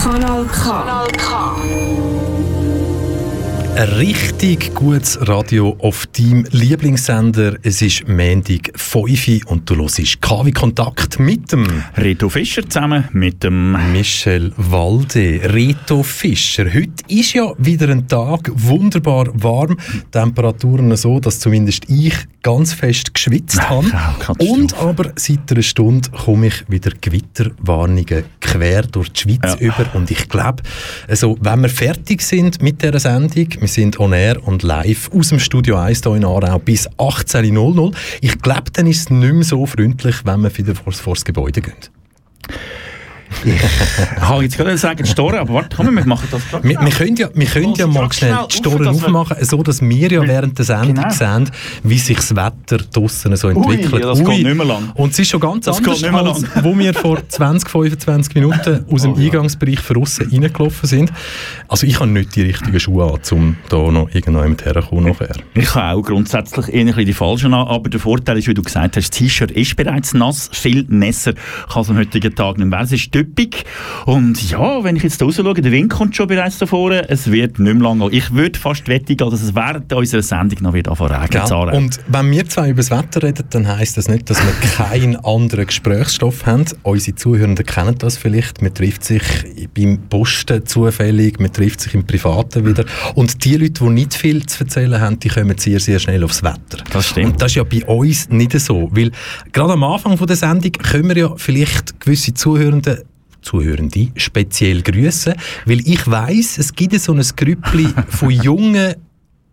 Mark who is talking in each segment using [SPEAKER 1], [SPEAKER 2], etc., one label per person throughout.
[SPEAKER 1] Kanal K. Kanal K.
[SPEAKER 2] Ein richtig gutes Radio auf deinem Lieblingssender. Es ist Montag 5 und du hörst KW Kontakt mit dem
[SPEAKER 3] Reto Fischer zusammen mit dem
[SPEAKER 2] Michel Walde. Reto Fischer. Heute ist ja wieder ein Tag, wunderbar warm. Temperaturen so, dass zumindest ich ganz fest geschwitzt habe. Und aber seit einer Stunde komme ich wieder Gewitterwarnungen quer durch die Schweiz ja. über. Und ich glaube, also, wenn wir fertig sind mit dieser Sendung, wir sind on air und live aus dem Studio 1 hier in Aarau bis 18.00 Ich glaube, dann ist es nicht mehr so freundlich, wenn wir wieder vor, das Gebäude gehen.
[SPEAKER 3] Ich habe jetzt gerade sagen, die Store, aber warte, komm, wir machen das
[SPEAKER 2] gerade. Wir, wir können ja, wir können ja mal schnell die Store aufmachen, so dass wir ja während der Sendung genau. sehen, wie sich das Wetter draussen so entwickelt. Ui,
[SPEAKER 3] ja, das Ui. geht nicht mehr lang.
[SPEAKER 2] Und es ist schon ganz das anders, als wo wir vor 20, 25 Minuten aus dem oh, Eingangsbereich von außen reingelaufen sind. Also ich habe nicht die richtigen Schuhe an, um da noch irgendjemand herzukommen nachher.
[SPEAKER 3] Ich habe auch grundsätzlich eher die falschen an, aber der Vorteil ist, wie du gesagt hast, das T-Shirt ist bereits nass, viel nässer kann es am heutigen Tag nicht mehr. Üppig. Und ja, wenn ich jetzt da raus schaue, der Wind kommt schon bereits da vorne, es wird nicht mehr lange. Ich würde fast wettigen, dass es während unserer Sendung noch wieder anfangen
[SPEAKER 2] regnen. Und wenn wir zwei über das Wetter reden, dann heisst das nicht, dass wir keinen anderen Gesprächsstoff haben. Unsere Zuhörenden kennen das vielleicht. Man trifft sich beim Posten zufällig, man trifft sich im Privaten wieder. Und die Leute, die nicht viel zu erzählen haben, die kommen sehr, sehr schnell aufs Wetter.
[SPEAKER 3] Das stimmt.
[SPEAKER 2] Und das ist ja bei uns nicht so. Weil gerade am Anfang von der Sendung können wir ja vielleicht gewisse Zuhörende Zuhörende speziell grüßen, weil ich weiß, es gibt so ein Grüppli von jungen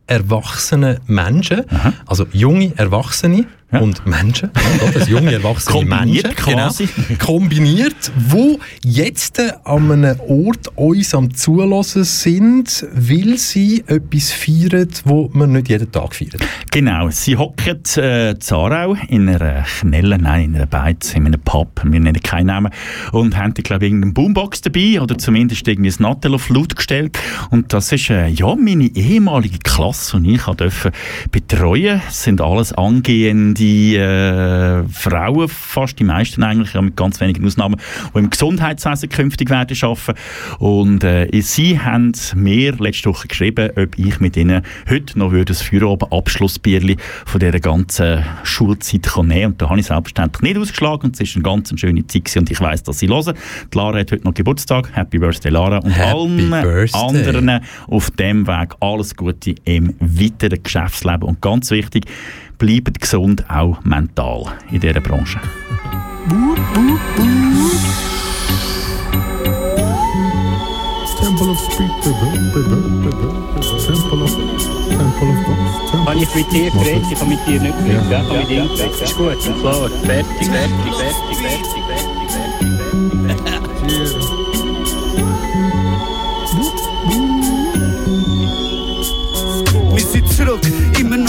[SPEAKER 2] erwachsenen Menschen, Aha. also junge Erwachsene, ja. und Menschen, ja, das junge erwachsene
[SPEAKER 3] kombiniert
[SPEAKER 2] Menschen, quasi. Genau, kombiniert, wo jetzt an einem Ort uns am Zulassen sind, weil sie etwas feiern, wo man nicht jeden Tag feiert.
[SPEAKER 3] Genau, sie hocken äh, Zarau in einer Knelle, nein, in einer Beiz, in einem Pub, wir nennen keinen Namen, und haben, glaube ich, irgendeine Boombox dabei oder zumindest irgendwie ein Nattel auf laut gestellt und das ist äh, ja meine ehemalige Klasse und ich durfte betreuen, das sind alles angehende die äh, Frauen, fast die meisten eigentlich, ja, mit ganz wenigen Ausnahmen, die im Gesundheitswesen künftig werden arbeiten. Und äh, sie haben mir letzte Woche geschrieben, ob ich mit ihnen heute noch würde das Feierabend-Abschlussbierli von dieser ganzen Schulzeit nehmen kann. Und da habe ich selbstverständlich nicht ausgeschlagen und es war eine ganz schöne Zeit gewesen. und ich weiss, dass sie hören. Die Lara hat heute noch Geburtstag. Happy Birthday, Lara. Und Happy allen Birthday. anderen auf dem Weg alles Gute im weiteren Geschäftsleben. Und ganz wichtig, bleibt gesund, auch mental in dieser Branche.
[SPEAKER 4] Temple of Speed, Temple of Temple of
[SPEAKER 5] Habe ich mit dir geredet? Ich habe mit dir nicht geredet. Ja, ja, mit ihm geredet. Ist gut, klar. Fertig, fertig, fertig, fertig, fertig, fertig, fertig.
[SPEAKER 6] zurück.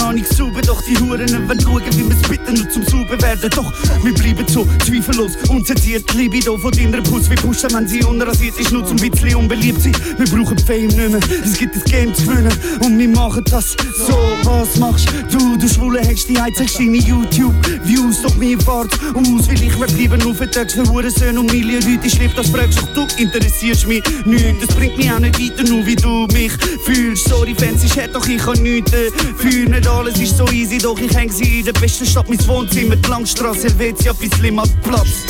[SPEAKER 6] Noch nicht sauber, doch die Huren wollen schauen, wie wir's bitte nur zum Sauber werden. Doch wir bleiben so zweifellos unzensiert. Libido von deiner Puss wie pushen, wenn sie unrasiert ist, nur zum bisschen unbeliebt sein. Wir brauchen Fame nicht mehr, es gibt das Game zu gewinnen und wir machen das so. Was machst du, du Schwule, hast die einzigste deine YouTube-Views, doch mir fahrt aus, weil ich wir bleiben auf den Tags für Hurensöhne und Millionen Leute. Schlepp das fragst, du interessierst mich nicht. Das bringt mich auch nicht weiter, nur wie du mich fühlst. Sorry, Fans, ich hätte doch ich kann nichts für nicht alles ist so easy, doch ich häng sie in der besten Stadt. Mein Wohnzimmer, die Langstrasse, Helvetia bis Limmatplatz.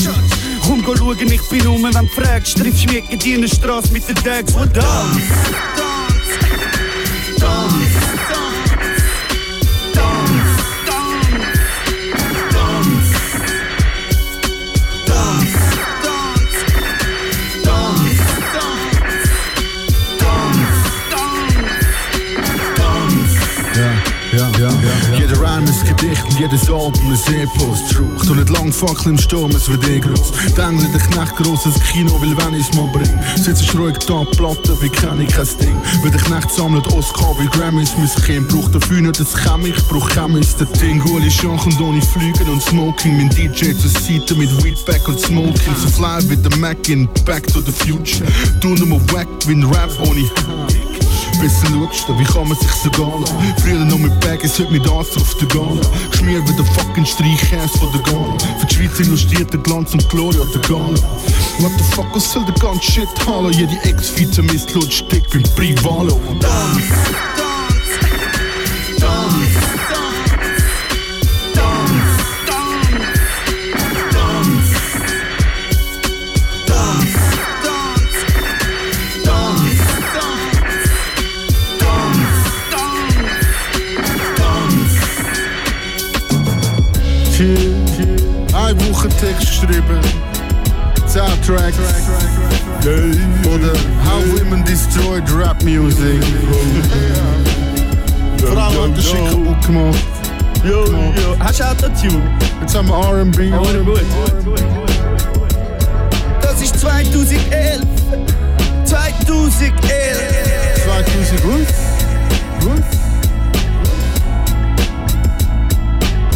[SPEAKER 6] Komm, go schauen, ich bin rum, wenn du fragst. Triffst mich in deiner Straße mit den Tags, wo Dance,
[SPEAKER 4] Und jedes Album ein E-Post Truch. Du nicht lang Fackel im Sturm, es wird eh groß. Die Engel, der Knecht grosses Kino, will wenn ich's mal bring. Sitzt ruhig da, Platte, wie kenn ich kein Ding. Weil der Knecht sammelt Oscar wie Grammys, ich ihm. Braucht dafür nicht das Chem, ich brauch Chemis, der Ding. Hol Schachen, ohne Flügen und Smoking. Mein DJ zur Seite mit Weedback und Smoking. So fly wie der Mac in Back to the Future. Du nur wack wie ein Rap ohne Besser schaust du, wie kann man sich so gehen Früher noch mit Baggins, heute mit Arzt auf der Gala. Geschmiert wie der fucking Streichkäse von der Gala. Für die Schweiz illustriert der Glanz und Gloria der Gala. What the fuck, was soll der ganze Shit hallo? Jede Ex-Vize-Mist lutscht dick beim Privalo. Dance, dance, Eine Woche Text geschrieben, 10 Tracks. Oder How Women Destroyed Rap Music. Frau hat das Shit kaputt gemacht.
[SPEAKER 6] Yo, yo, hast du Autotune?
[SPEAKER 4] Jetzt haben wir R&B.
[SPEAKER 6] Gut, gut, gut. Das ist 2011. 2011.
[SPEAKER 4] 2000 und? Und?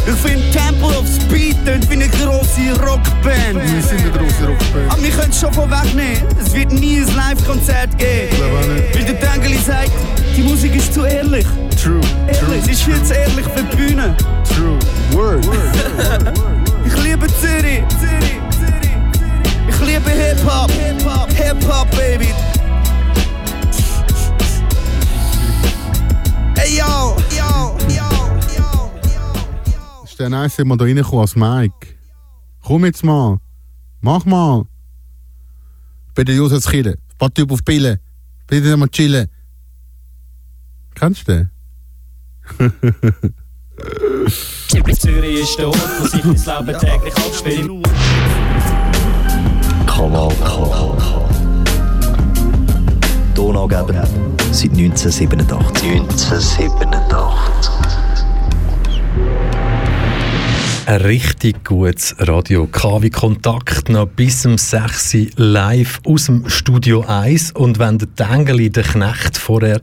[SPEAKER 6] Ich finde Temple of Speed tönt wie eine grosse Rockband.
[SPEAKER 4] Wir sind eine grosse Rockband.
[SPEAKER 6] Aber wir können es schon vorwegnehmen. Es wird nie ein Live-Konzert geben.
[SPEAKER 4] Ich.
[SPEAKER 6] Weil der Tengeli sagt, die Musik ist zu ehrlich.
[SPEAKER 4] True.
[SPEAKER 6] Ehrlich, es ist viel zu ehrlich für die Bühne.
[SPEAKER 4] True. Word.
[SPEAKER 6] Ich liebe Zürich. Zürich. Ich liebe Hip-Hop. Hip-Hop, Baby. Ey, yo, yo, yo.
[SPEAKER 4] Ist der nice, wenn wir da reinkommen als Mike? Komm jetzt mal. Mach mal. Der Josef Kille. Paar Typ auf Pille. Bitte mal chillen. Kennst du den?
[SPEAKER 7] Zürich ist der Ort, wo sich das Leben täglich abspielt.
[SPEAKER 8] Kanal K. Donaugeber seit 1987. 1987.
[SPEAKER 2] Ein richtig gutes Radio. KW Kontakt noch bis zum 6 Uhr live aus dem Studio 1. Und wenn der Tengeli, der Knecht, vorher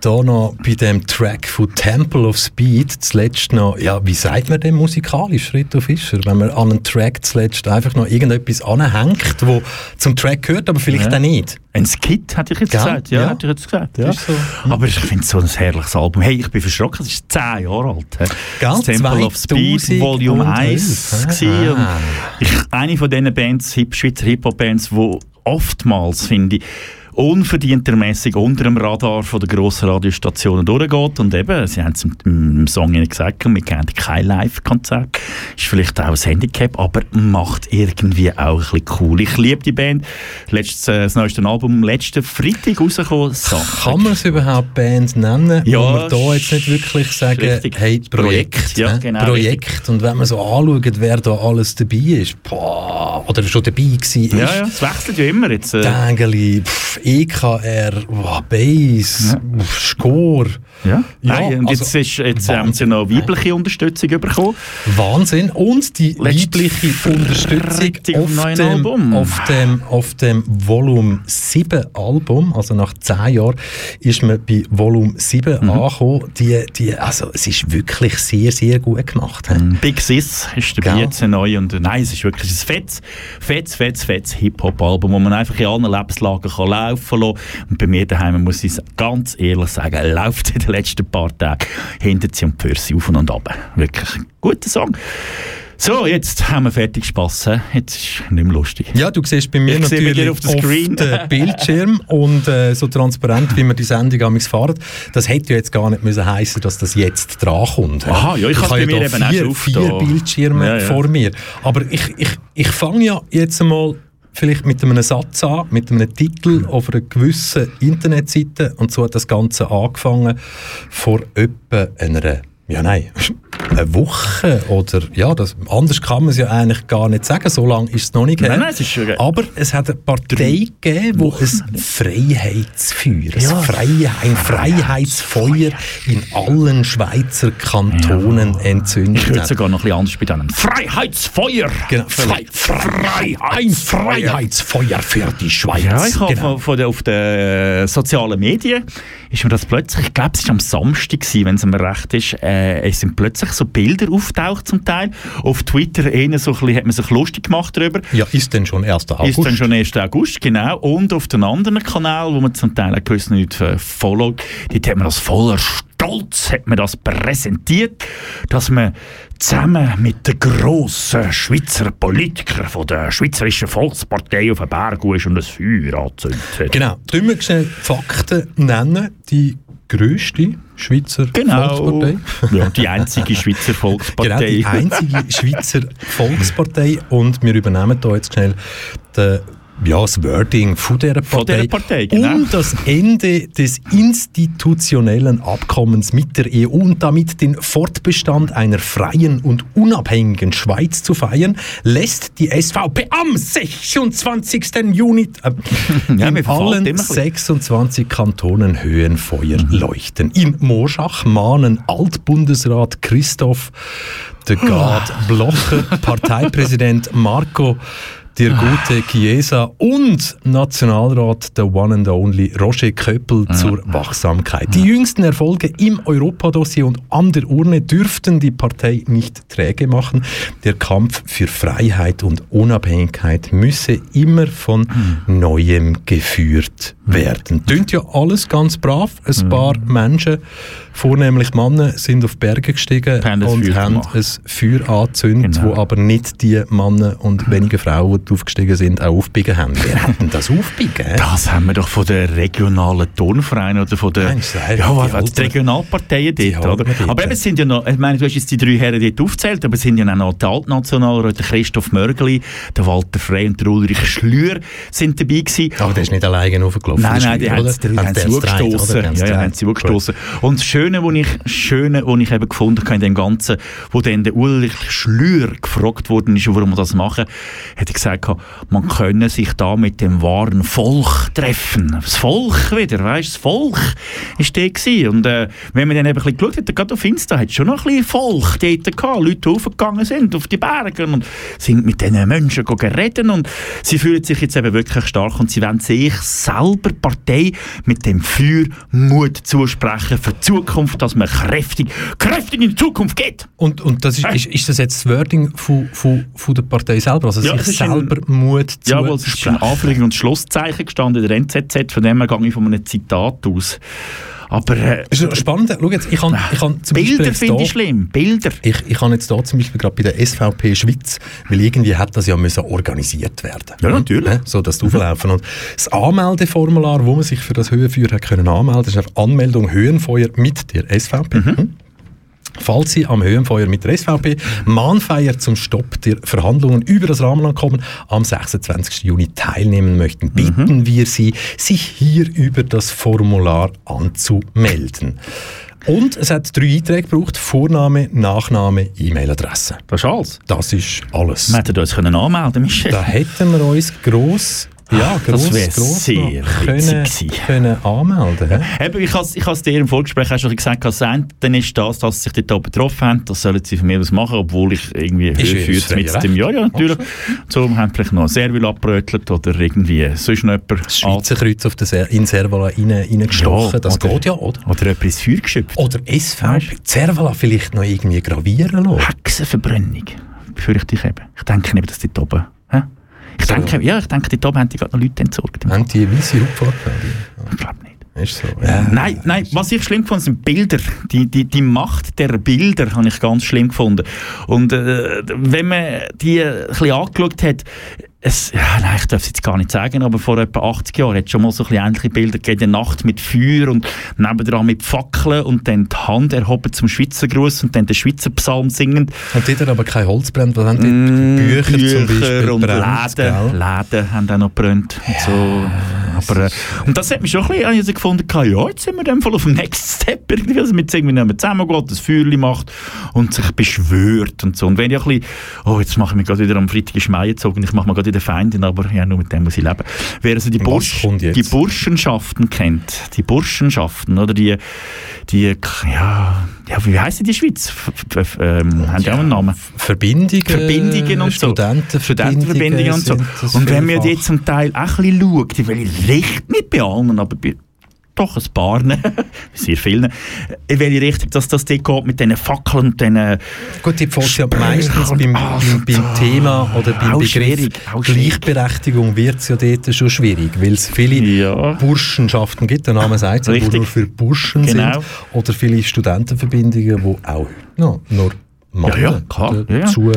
[SPEAKER 2] da noch bei dem Track von Temple of Speed zuletzt noch, ja, wie sagt man denn musikalisch, Rito Fischer, wenn man an einen Track zuletzt einfach noch irgendetwas anhängt, wo zum Track gehört, aber vielleicht
[SPEAKER 3] Ja.
[SPEAKER 2] auch nicht.
[SPEAKER 3] Ein Skit, hätte ich jetzt
[SPEAKER 2] Gell?
[SPEAKER 3] gesagt. Ja,
[SPEAKER 2] Ja.
[SPEAKER 3] hätte ich jetzt gesagt. Ja.
[SPEAKER 2] So.
[SPEAKER 3] Aber ich finde es so ein herrliches Album. Hey, ich bin verschrocken, es ist 10 Jahre alt. hä?
[SPEAKER 2] Gell?
[SPEAKER 3] Temple of Speed
[SPEAKER 2] 2011,
[SPEAKER 3] Volume 1
[SPEAKER 2] ah.
[SPEAKER 3] ich, eine von diesen Bands, Hip Schweizer Hip-Hop-Bands, die oftmals, finde ich, unverdientermäßig unter dem Radar von den grossen Radiostationen durchgeht. Und eben, sie haben es im, Song ihnen gesagt, wir kennen kein Live-Konzert. Ist vielleicht auch ein Handicap, aber macht irgendwie auch ein bisschen cool. Ich liebe die Band. Letztes, äh, das neueste Album, letzten Freitag rausgekommen.
[SPEAKER 2] Kann man es überhaupt Band nennen,
[SPEAKER 3] Ja,
[SPEAKER 2] wo wir da jetzt nicht wirklich sagen,
[SPEAKER 3] richtig.
[SPEAKER 2] hey, Projekt.
[SPEAKER 3] Projekt, ja,
[SPEAKER 2] hä?
[SPEAKER 3] genau,
[SPEAKER 2] Projekt. Und wenn man so anschaut, wer da alles dabei ist, boah, oder schon dabei war,
[SPEAKER 3] Ja, ja, es wechselt ja immer jetzt. Äh,
[SPEAKER 2] Dängeli, pff, EKR, wow, Bass, pff, Score.
[SPEAKER 3] ja.
[SPEAKER 2] Ja,
[SPEAKER 3] Nein, und
[SPEAKER 2] also,
[SPEAKER 3] jetzt, ist, jetzt haben sie noch weibliche Unterstützung bekommen.
[SPEAKER 2] Wahnsinn. Und die
[SPEAKER 3] Letzte
[SPEAKER 2] weibliche Unterstützung auf dem,
[SPEAKER 3] Album.
[SPEAKER 2] auf, dem, auf dem Volume 7 Album, also nach 10 Jahren, ist man bei Volume 7
[SPEAKER 3] Mhm.
[SPEAKER 2] angekommen. Die, die, also, es ist wirklich sehr, sehr gut gemacht. hä?
[SPEAKER 3] Big Sis ist dabei
[SPEAKER 2] Gell?
[SPEAKER 3] jetzt neu und äh, nein, es ist wirklich ein fettes, fettes, fettes, fettes Hip-Hop-Album, wo man einfach in allen Lebenslagen kann laufen lassen Und bei mir daheim muss ich ganz ehrlich sagen, läuft in den letzten paar Tagen hinter sie und für sie auf und ab. Wirklich ein guter Song. So, jetzt haben wir fertig Spass. Jetzt ist es nicht mehr lustig.
[SPEAKER 2] Ja, du siehst bei mir
[SPEAKER 3] Ich bei
[SPEAKER 2] natürlich
[SPEAKER 3] dir auf dem Screen.
[SPEAKER 2] den Bildschirm und äh, so transparent, wie wir die Sendung am fahren. Das hätte ja jetzt gar nicht müssen heißen, dass das jetzt dran kommt.
[SPEAKER 3] Aha, ja, ich hab's
[SPEAKER 2] habe
[SPEAKER 3] bei mir eben auch
[SPEAKER 2] vier,
[SPEAKER 3] drauf
[SPEAKER 2] vier
[SPEAKER 3] da.
[SPEAKER 2] Bildschirme
[SPEAKER 3] Ja, ja.
[SPEAKER 2] vor mir. Aber ich, ich, ich fange ja jetzt einmal vielleicht mit einem Satz an, mit einem Titel auf einer gewissen Internetseite. Und so hat das Ganze angefangen vor etwa einer, ja nein, eine Woche oder, ja, das, anders kann man es ja eigentlich gar nicht sagen, so lange ist es noch nicht
[SPEAKER 3] Nein,
[SPEAKER 2] her.
[SPEAKER 3] nein, es ist schon-
[SPEAKER 2] Aber es hat eine Partei gegeben, die ein Freiheitsfeuer, ein,
[SPEAKER 3] Ja.
[SPEAKER 2] Freie, ein Freiheitsfeuer in allen Schweizer Kantonen entzündet
[SPEAKER 3] Ich würde
[SPEAKER 2] hat.
[SPEAKER 3] sogar noch ein bisschen anders bei denen. Freiheitsfeuer!
[SPEAKER 2] Genau, Frei, Frei, ein Freiheitsfeuer für die Schweiz.
[SPEAKER 3] Ja, ich habe
[SPEAKER 2] genau.
[SPEAKER 3] von, von der, auf den sozialen Medien ist mir das plötzlich, ich glaube es war am Samstag, wenn es mir recht ist, äh, es sind plötzlich plötzlich so Bilder auftaucht zum Teil. Auf Twitter eher so ein bisschen, hat man sich lustig gemacht darüber.
[SPEAKER 2] Ja, ist denn schon 1. August?
[SPEAKER 3] Ist dann schon 1. August, genau. Und auf den anderen Kanal, wo man zum Teil auch gewisse Leute folgt, dort hat man das voller Stolz hat man das präsentiert, dass man zusammen mit den grossen Schweizer Politikern von der Schweizerischen Volkspartei auf den Berg ist und ein Feuer anzündet hat.
[SPEAKER 2] Genau. Können wir Fakten nennen? Die grösste Schweizer
[SPEAKER 3] Genau.
[SPEAKER 2] Volkspartei.
[SPEAKER 3] Ja, die einzige Schweizer
[SPEAKER 2] Genau,
[SPEAKER 3] Volkspartei.
[SPEAKER 2] die einzige Schweizer Volkspartei. Und wir übernehmen da jetzt schnell den ja, das Wording von dieser Partei,
[SPEAKER 3] Von dieser Partei, genau.
[SPEAKER 2] um das Ende des institutionellen Abkommens mit der EU und damit den Fortbestand einer freien und unabhängigen Schweiz zu feiern, lässt die SVP am 26. Juni äh,
[SPEAKER 3] Ja,
[SPEAKER 2] in allen
[SPEAKER 3] immer ein bisschen.
[SPEAKER 2] 26 Kantonen Höhenfeuer leuchten. In Moschach mahnen Altbundesrat Christoph de Gard Blocher, Parteipräsident Marco der gute Chiesa und Nationalrat der One and Only Roger Köppel zur Wachsamkeit. Die jüngsten Erfolge im Europadossier und an der Urne dürften die Partei nicht träge machen. Der Kampf für Freiheit und Unabhängigkeit müsse immer von Neuem geführt werden. Tönt ja alles ganz brav. Ein paar Menschen, vornehmlich Männer, sind auf Berge gestiegen und
[SPEAKER 3] Feuer
[SPEAKER 2] haben
[SPEAKER 3] gemacht.
[SPEAKER 2] ein Feuer angezündet,
[SPEAKER 3] Genau.
[SPEAKER 2] wo aber nicht die Männer und wenige Frauen, die aufgestiegen sind, auch aufbiegen haben. Wer hat denn das aufbiegen?
[SPEAKER 3] Das haben wir doch von den regionalen Turnvereinen oder von den
[SPEAKER 2] ja,
[SPEAKER 3] ja,
[SPEAKER 2] die
[SPEAKER 3] Regionalparteien
[SPEAKER 2] die
[SPEAKER 3] dort, oder? Aber eben, es sind ja noch, ich meine, du hast jetzt die drei Herren dort aufgezählt, aber es sind ja auch noch die Altnationalräte, Christoph Mörgli, der Walter Frey und der Ulrich Schlür sind dabei gewesen.
[SPEAKER 2] Aber der ist nicht alleine hochgelaufen.
[SPEAKER 3] Nein, nein, die haben
[SPEAKER 2] gedreht,
[SPEAKER 3] zugestoßen. Ja, ja, haben sie zugestoßen. Und das Schöne, was ich, Schöne, was ich eben gefunden habe in dem Ganzen, wo dann der Ulrich Schlür gefragt worden ist, warum wir das machen, hat er gesagt, man könne sich da mit dem wahren Volk treffen. Das Volk wieder, weißt das Volk ist der gewesen. Und äh, wenn man dann eben ein bisschen geschaut hat, gerade auf Insta, hat es schon noch ein bisschen Volk dort gehabt. Leute, die aufgegangen sind auf die Berge und sind mit diesen Menschen geredet und sie fühlen sich jetzt eben wirklich stark und sie wollen sich selber Partei mit dem Feuer Mut zusprechen für die Zukunft, dass man kräftig, kräftig in die Zukunft geht.
[SPEAKER 2] Und, und das ist, ist, ist das jetzt das Wording von, von, von der Partei selber? Also
[SPEAKER 3] Ja,
[SPEAKER 2] sich
[SPEAKER 3] ist ein-
[SPEAKER 2] selber Mut zu
[SPEAKER 3] Ja, weil es ist ein Anführungs- und Schlusszeichen gestanden in der NZZ, von dem her gehe ich von einem Zitat aus. Aber äh,
[SPEAKER 2] ist spannend. Schau jetzt, ich kann, ich kann zum Beispiel
[SPEAKER 3] Bilder finde ich schlimm. Bilder.
[SPEAKER 2] Ich, ich habe jetzt da zum Beispiel gerade bei der SVP Schweiz, weil irgendwie hat das ja müssen organisiert werden.
[SPEAKER 3] Ja, natürlich.
[SPEAKER 2] Ne? So, das Auflaufen. Und das Anmeldeformular, wo man sich für das Höhenfeuer hat können anmelden, ist einfach Anmeldung Höhenfeuer mit der SVP. Hm? Falls Sie am Höhenfeuer mit der SVP Mahnfeier zum Stopp der Verhandlungen über das Rahmenabkommen am 26. Juni teilnehmen möchten, bitten wir Sie, sich hier über das Formular anzumelden. Und es hat drei Einträge gebraucht: Vorname, Nachname, E-Mail-Adresse.
[SPEAKER 3] Das ist alles.
[SPEAKER 2] Das ist alles.
[SPEAKER 3] Wir hätten uns können anmelden Michel.
[SPEAKER 2] Da hätten wir uns gross, ja,
[SPEAKER 3] Das
[SPEAKER 2] gross,
[SPEAKER 3] wär
[SPEAKER 2] gross
[SPEAKER 3] sehr witzig
[SPEAKER 2] können, können anmelden. hä?
[SPEAKER 3] Eben, ich habe es dir im Vorgespräch auch schon gesagt, das eine ist das, dass sie sich dort betroffen haben, das sollen sie von mir aus machen, obwohl ich irgendwie
[SPEAKER 2] ja das freie
[SPEAKER 3] mit dem. Jahr, ja, natürlich. So haben vielleicht noch ein Servil abbrötelt oder irgendwie sonst noch jemand
[SPEAKER 2] Das Schweizer Kreuz auf den Ser in Servala rein- reingestochen,
[SPEAKER 3] Ja,
[SPEAKER 2] das
[SPEAKER 3] oder-
[SPEAKER 2] geht ja, oder?
[SPEAKER 3] oder jemand ins Feuer geschöpft.
[SPEAKER 2] Oder SVP, Servala vielleicht noch irgendwie gravieren lassen.
[SPEAKER 3] Hexenverbrennung, befürchte ich eben. Ich denke eben, dass die dort oben... Ich denke, ja, ich denke, dort oben haben die gerade noch Leute entsorgt.
[SPEAKER 2] Haben die weiße Hautfarbe?
[SPEAKER 3] Ich glaube nicht.
[SPEAKER 2] Ist so. Ja.
[SPEAKER 3] Nein, nein, was ich schlimm fand, sind Bilder. Die, die, die Macht der Bilder habe ich ganz schlimm gefunden. Und äh, wenn man die ein bisschen angeschaut hat, es, ja, nein, ich darf es jetzt gar nicht sagen, aber vor etwa 80 Jahren hat es schon mal so ein bisschen ähnliche Bilder gegeben, der Nacht mit Feuer und nebendran mit Fackeln und dann die Hand erhoben zum Schweizer Gruß und dann den Schweizer Psalm singend.
[SPEAKER 2] Und dort hat aber kein Holz brennt, was haben die?
[SPEAKER 3] Mm,
[SPEAKER 2] Bücher, zum Beispiel
[SPEAKER 3] und
[SPEAKER 2] brennt,
[SPEAKER 3] Läden,
[SPEAKER 2] gell?
[SPEAKER 3] Läden haben auch noch gebrannt. und, so. Aber, äh, und das hat mich schon ein bisschen also gefunden, ja, jetzt sind wir dem Fall auf dem Next Step, irgendwie, man jetzt irgendwie zusammengeht, das Feuerchen macht und sich beschwört und so. Und wenn ich ein bisschen, oh, jetzt mache ich mich gerade wieder am Freitag Schmei gezogen, ich mache mir gerade wieder Feindin, aber ja, nur mit dem muss ich leben. Wer also die, Bursch,
[SPEAKER 2] jetzt?
[SPEAKER 3] die Burschenschaften kennt, die Burschenschaften, oder die, die, ja, ja wie heisst die Schweiz? F ähm, haben die auch einen Namen?
[SPEAKER 2] Verbindungen,
[SPEAKER 3] Verbindungen und so.
[SPEAKER 2] Studentenverbindungen,
[SPEAKER 3] Studentenverbindungen und so. Und wenn man die zum Teil auch ein bisschen schaut, die will ich recht nicht bei allen, aber bei doch ein paar, sehr vielen, in welche Richtung dass das dort geht mit diesen Fackeln und diesen...
[SPEAKER 2] Gut, die fällt ja meistens beim, beim, beim Thema oder beim
[SPEAKER 3] Auch
[SPEAKER 2] Begriff. Gleichberechtigung wird es ja dort schon schwierig, weil es viele
[SPEAKER 3] Ja.
[SPEAKER 2] Burschenschaften gibt, der Name sagt es, ja, die
[SPEAKER 3] Richtig.
[SPEAKER 2] nur für Burschen
[SPEAKER 3] Genau.
[SPEAKER 2] sind, oder viele Studentenverbindungen, die auch no, nur Männer
[SPEAKER 3] Ja, ja, klar, ja, ja.
[SPEAKER 2] dazu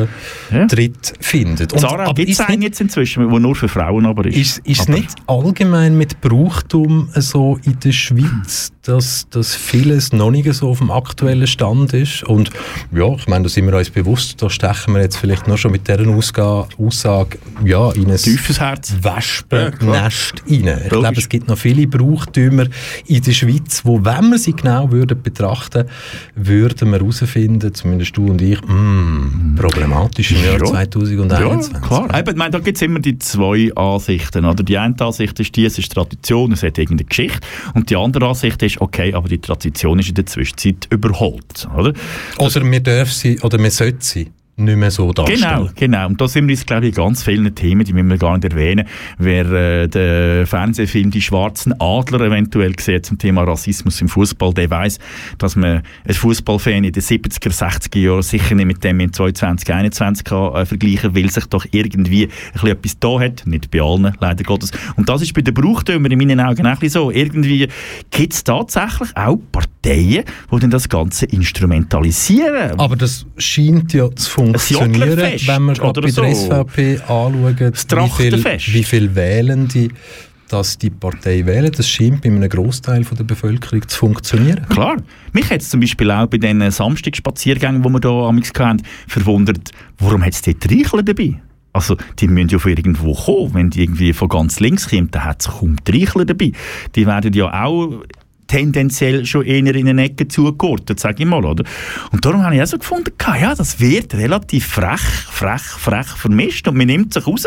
[SPEAKER 3] Ja.
[SPEAKER 2] Tritt finden. Und- aber
[SPEAKER 3] gibt es
[SPEAKER 2] ist
[SPEAKER 3] einen jetzt inzwischen, der nur für Frauen aber ist.
[SPEAKER 2] Ist, ist es nicht allgemein mit Brauchtum so in der Schweiz, dass, dass vieles noch nicht so auf dem aktuellen Stand ist? Und ja, ich meine, da sind wir uns bewusst, da stechen wir jetzt vielleicht noch schon mit dieser Ausga Aussage ja, in ein
[SPEAKER 3] Tiefes Herz.
[SPEAKER 2] Wespennest rein. Ich
[SPEAKER 3] Logisch.
[SPEAKER 2] glaube, es gibt noch viele Brauchtümer in der Schweiz, wo, wenn wir sie genau würden betrachten würden wir herausfinden, zumindest du und ich, mm, problematisch im Jahr
[SPEAKER 3] Ja.
[SPEAKER 2] 2021.
[SPEAKER 3] Ja, klar. Eben, ich meine, da gibt es immer die zwei Ansichten. Oder? Die eine Ansicht ist die, es ist Tradition, es hat irgendeine Geschichte. Und die andere Ansicht ist, okay, aber die Tradition ist in der Zwischenzeit überholt. Oder?
[SPEAKER 2] Oder wir dürfen sie, oder wir sollten sie nicht mehr so darstellen.
[SPEAKER 3] Genau, genau. Und da sind wir uns, glaube ich, in ganz vielen Themen, die müssen wir gar nicht erwähnen. Wer äh, den Fernsehfilm Die Schwarzen Adler eventuell sieht zum Thema Rassismus im Fußball, der weiß, dass man ein Fußballfan in den 70er, 60er Jahren sicher nicht mit dem in 2021 kann äh, vergleichen, weil sich doch irgendwie ein bisschen etwas da hat. Nicht bei allen, leider Gottes. Und das ist bei den Brauchtümern in meinen Augen auch so. Irgendwie gibt es tatsächlich auch Parteien, die dann das Ganze instrumentalisieren.
[SPEAKER 2] Aber das scheint ja zu funktionieren,
[SPEAKER 3] Jogglerfest
[SPEAKER 2] wenn wir gerade bei der
[SPEAKER 3] so.
[SPEAKER 2] SVP anschauen, wie viel,
[SPEAKER 3] Trachtenfest.
[SPEAKER 2] wie viel Wählende dass die Partei wählen. Das scheint bei einem Großteil der Bevölkerung zu funktionieren.
[SPEAKER 3] Klar. Mich hat es zum Beispiel auch bei den Samstagspaziergängen, die wir hier amigs hatten, verwundert, warum hat es dort Reichler dabei? Also, die müssen ja von irgendwo kommen. Wenn die irgendwie von ganz links kommen, dann hat es kaum die Reichler dabei. Die werden ja auch tendenziell schon eher in eine Ecke zugeordnet, sage ich mal, oder? Und darum habe ich auch so gefunden, ja, das wird relativ frech, frech, frech vermischt und man nimmt sich raus,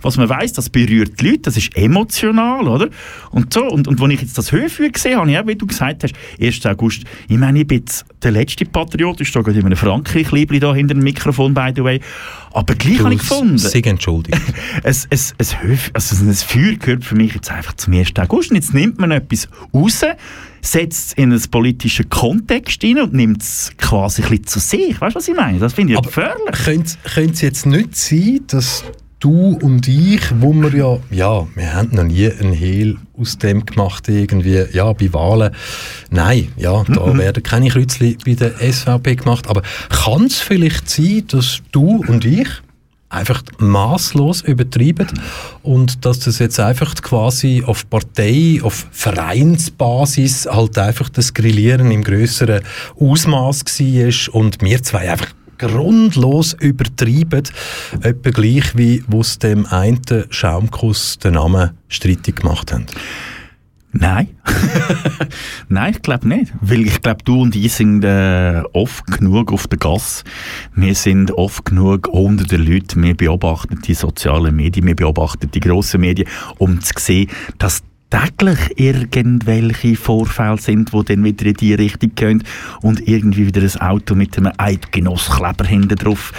[SPEAKER 3] was man weiß, das berührt die Leute, das ist emotional, oder? Und so, und, und als ich jetzt das Höhenfühl gesehen habe, ja, wie du gesagt hast, 1. August, ich meine, ich bin jetzt der letzte Patriot, ich stehe gerade in einem Frankreich-Liebli da hinter dem Mikrofon, by the way, aber gleich habe ich gefunden,
[SPEAKER 2] Sei entschuldigt.
[SPEAKER 3] es, es, es, Höf, also ein Feuer gehört für mich jetzt einfach zum 1. August. Und jetzt nimmt man etwas raus, setzt es in einen politischen Kontext rein und nimmt es quasi ein bisschen zu sich. Weißt du, was ich meine? Das finde ich ja gefährlich.
[SPEAKER 2] Könnte es jetzt nicht sein, dass du und ich, wo wir ja, ja, wir haben noch nie einen Hehl aus dem gemacht, irgendwie, ja, bei Wahlen, nein, ja, da
[SPEAKER 3] Mhm.
[SPEAKER 2] werden keine Kreuzchen bei der SVP gemacht, aber kann es vielleicht sein, dass du und ich einfach maßlos übertrieben und dass das jetzt einfach quasi auf Partei, auf Vereinsbasis halt einfach das Grillieren im größeren Ausmaß war und wir zwei einfach grundlos übertrieben, etwa gleich wie wo es dem einen Schaumkuss den Namen streitig gemacht haben.
[SPEAKER 3] Nein. Nein, ich glaube nicht. Weil ich glaube, du und ich sind äh, oft genug auf der Gas. Wir sind oft genug unter den Leuten. Wir beobachten die sozialen Medien, wir beobachten die grossen Medien, um zu sehen, dass täglich irgendwelche Vorfälle sind, die dann wieder in die Richtung gehen und irgendwie wieder ein Auto mit einem Eidgenosskleber hinten drauf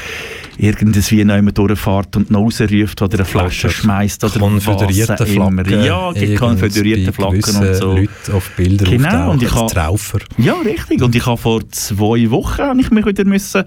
[SPEAKER 3] irgendwas wie jemand durchfährt und noch rausruft oder eine Flasche schmeißt oder
[SPEAKER 2] konföderierte. Flaggen.
[SPEAKER 3] Ja,
[SPEAKER 2] irgend
[SPEAKER 3] konföderierte Flaggen und so.
[SPEAKER 2] Leute auf Bilder
[SPEAKER 3] Genau, und ich habe-. Ja, richtig. Und ich habe vor zwei Wochen habe ich mich wieder müssen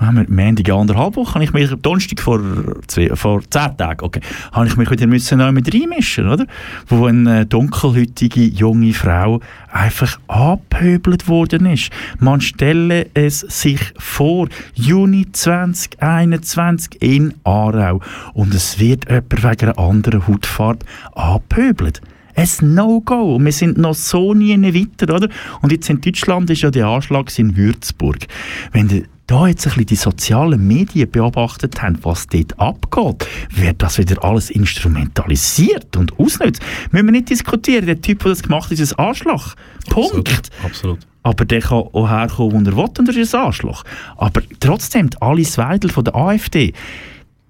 [SPEAKER 3] haben wir Montag, anderthalb Wochen, habe ich mich, Donnerstag vor, zwei, vor zehn Tagen, okay, habe ich mich wieder müssen neu mit reinmischen, oder? Wo eine dunkelhäutige junge Frau einfach abgehöbelt worden ist. Man stelle es sich vor, Juni 2021 in Aarau und es wird jemand wegen einer anderen Hautfarbe abgehöbelt. Ein No-Go. Wir sind noch so nie weiter, oder? Und jetzt in Deutschland ist ja der Anschlag in Würzburg. Wenn ihr da jetzt ein bisschen die sozialen Medien beobachtet habt, was dort abgeht, wird das wieder alles instrumentalisiert und ausnutzt. Müssen wir nicht diskutieren. Der Typ, der das gemacht hat, ist ein Arschloch. Punkt.
[SPEAKER 2] Absolut.
[SPEAKER 3] Aber der kann auch herkommen, wo er will, und er ist ein Arschloch. Aber trotzdem, Alice Weidel von der AfD,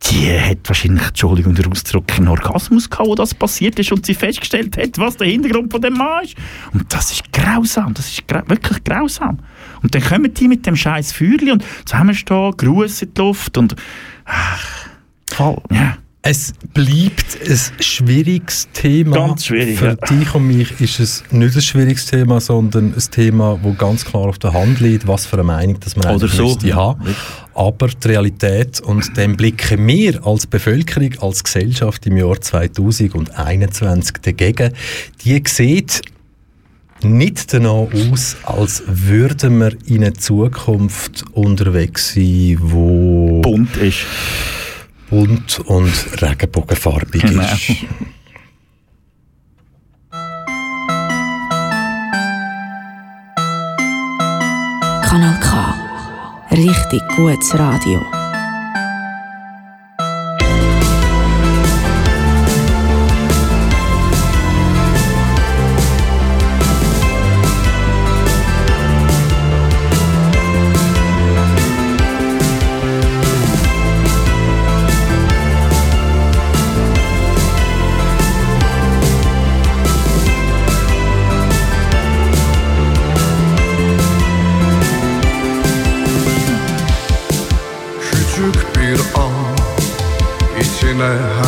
[SPEAKER 3] die hat wahrscheinlich, Entschuldigung, der Ausdruck, einen Orgasmus gehabt, wo das passiert ist und sie festgestellt hat, was der Hintergrund von dem Mann ist. Und das ist grausam, das ist grau wirklich grausam. Und dann kommen die mit dem scheiß Feuerli und zusammenstehen, Gruß in die Luft und ach, voll, ja.
[SPEAKER 2] Es bleibt ein schwieriges Thema.
[SPEAKER 3] Ganz schwierig,
[SPEAKER 2] Für
[SPEAKER 3] ja.
[SPEAKER 2] dich und mich ist es nicht ein schwieriges Thema, sondern ein Thema, das ganz klar auf der Hand liegt, was für eine Meinung dass man
[SPEAKER 3] Oder
[SPEAKER 2] eigentlich
[SPEAKER 3] so.
[SPEAKER 2] müsste haben. Aber die Realität, und dem blicken wir als Bevölkerung, als Gesellschaft im Jahr 2021 dagegen, die sieht nicht danach aus, als würden wir in eine Zukunft unterwegs sein, wo
[SPEAKER 3] Bunt ist.
[SPEAKER 2] bunt und regenbogenfarbig
[SPEAKER 3] Genau.
[SPEAKER 2] ist.
[SPEAKER 9] Kanal K. Richtig gutes Radio.
[SPEAKER 4] glad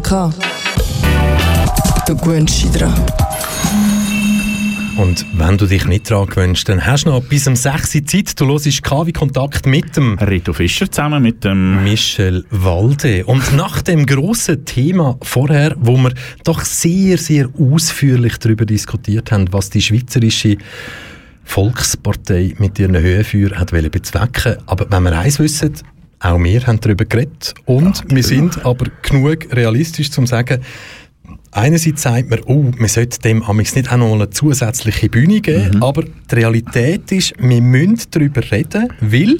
[SPEAKER 10] Kanal K. Du gewöhnst dich dran.
[SPEAKER 2] Und wenn du dich nicht daran gewöhnst, dann hast du noch bis um 6 Uhr Zeit. Du hörst KW Kontakt mit dem
[SPEAKER 3] Rito Fischer zusammen mit dem
[SPEAKER 2] Michel Walde. Und nach dem grossen Thema vorher, wo wir doch sehr, sehr ausführlich darüber diskutiert haben, was die schweizerische Volkspartei mit ihren Höhenfeuer hat wollen bezwecken. Aber wenn wir eins wissen, auch wir haben darüber geredet. Und wir sind aber genug realistisch, um zu sagen, einerseits sagt man, oh, man sollte dem amigs nicht auch noch eine zusätzliche Bühne geben,
[SPEAKER 3] Mhm.
[SPEAKER 2] aber die Realität ist, wir müssen darüber reden, weil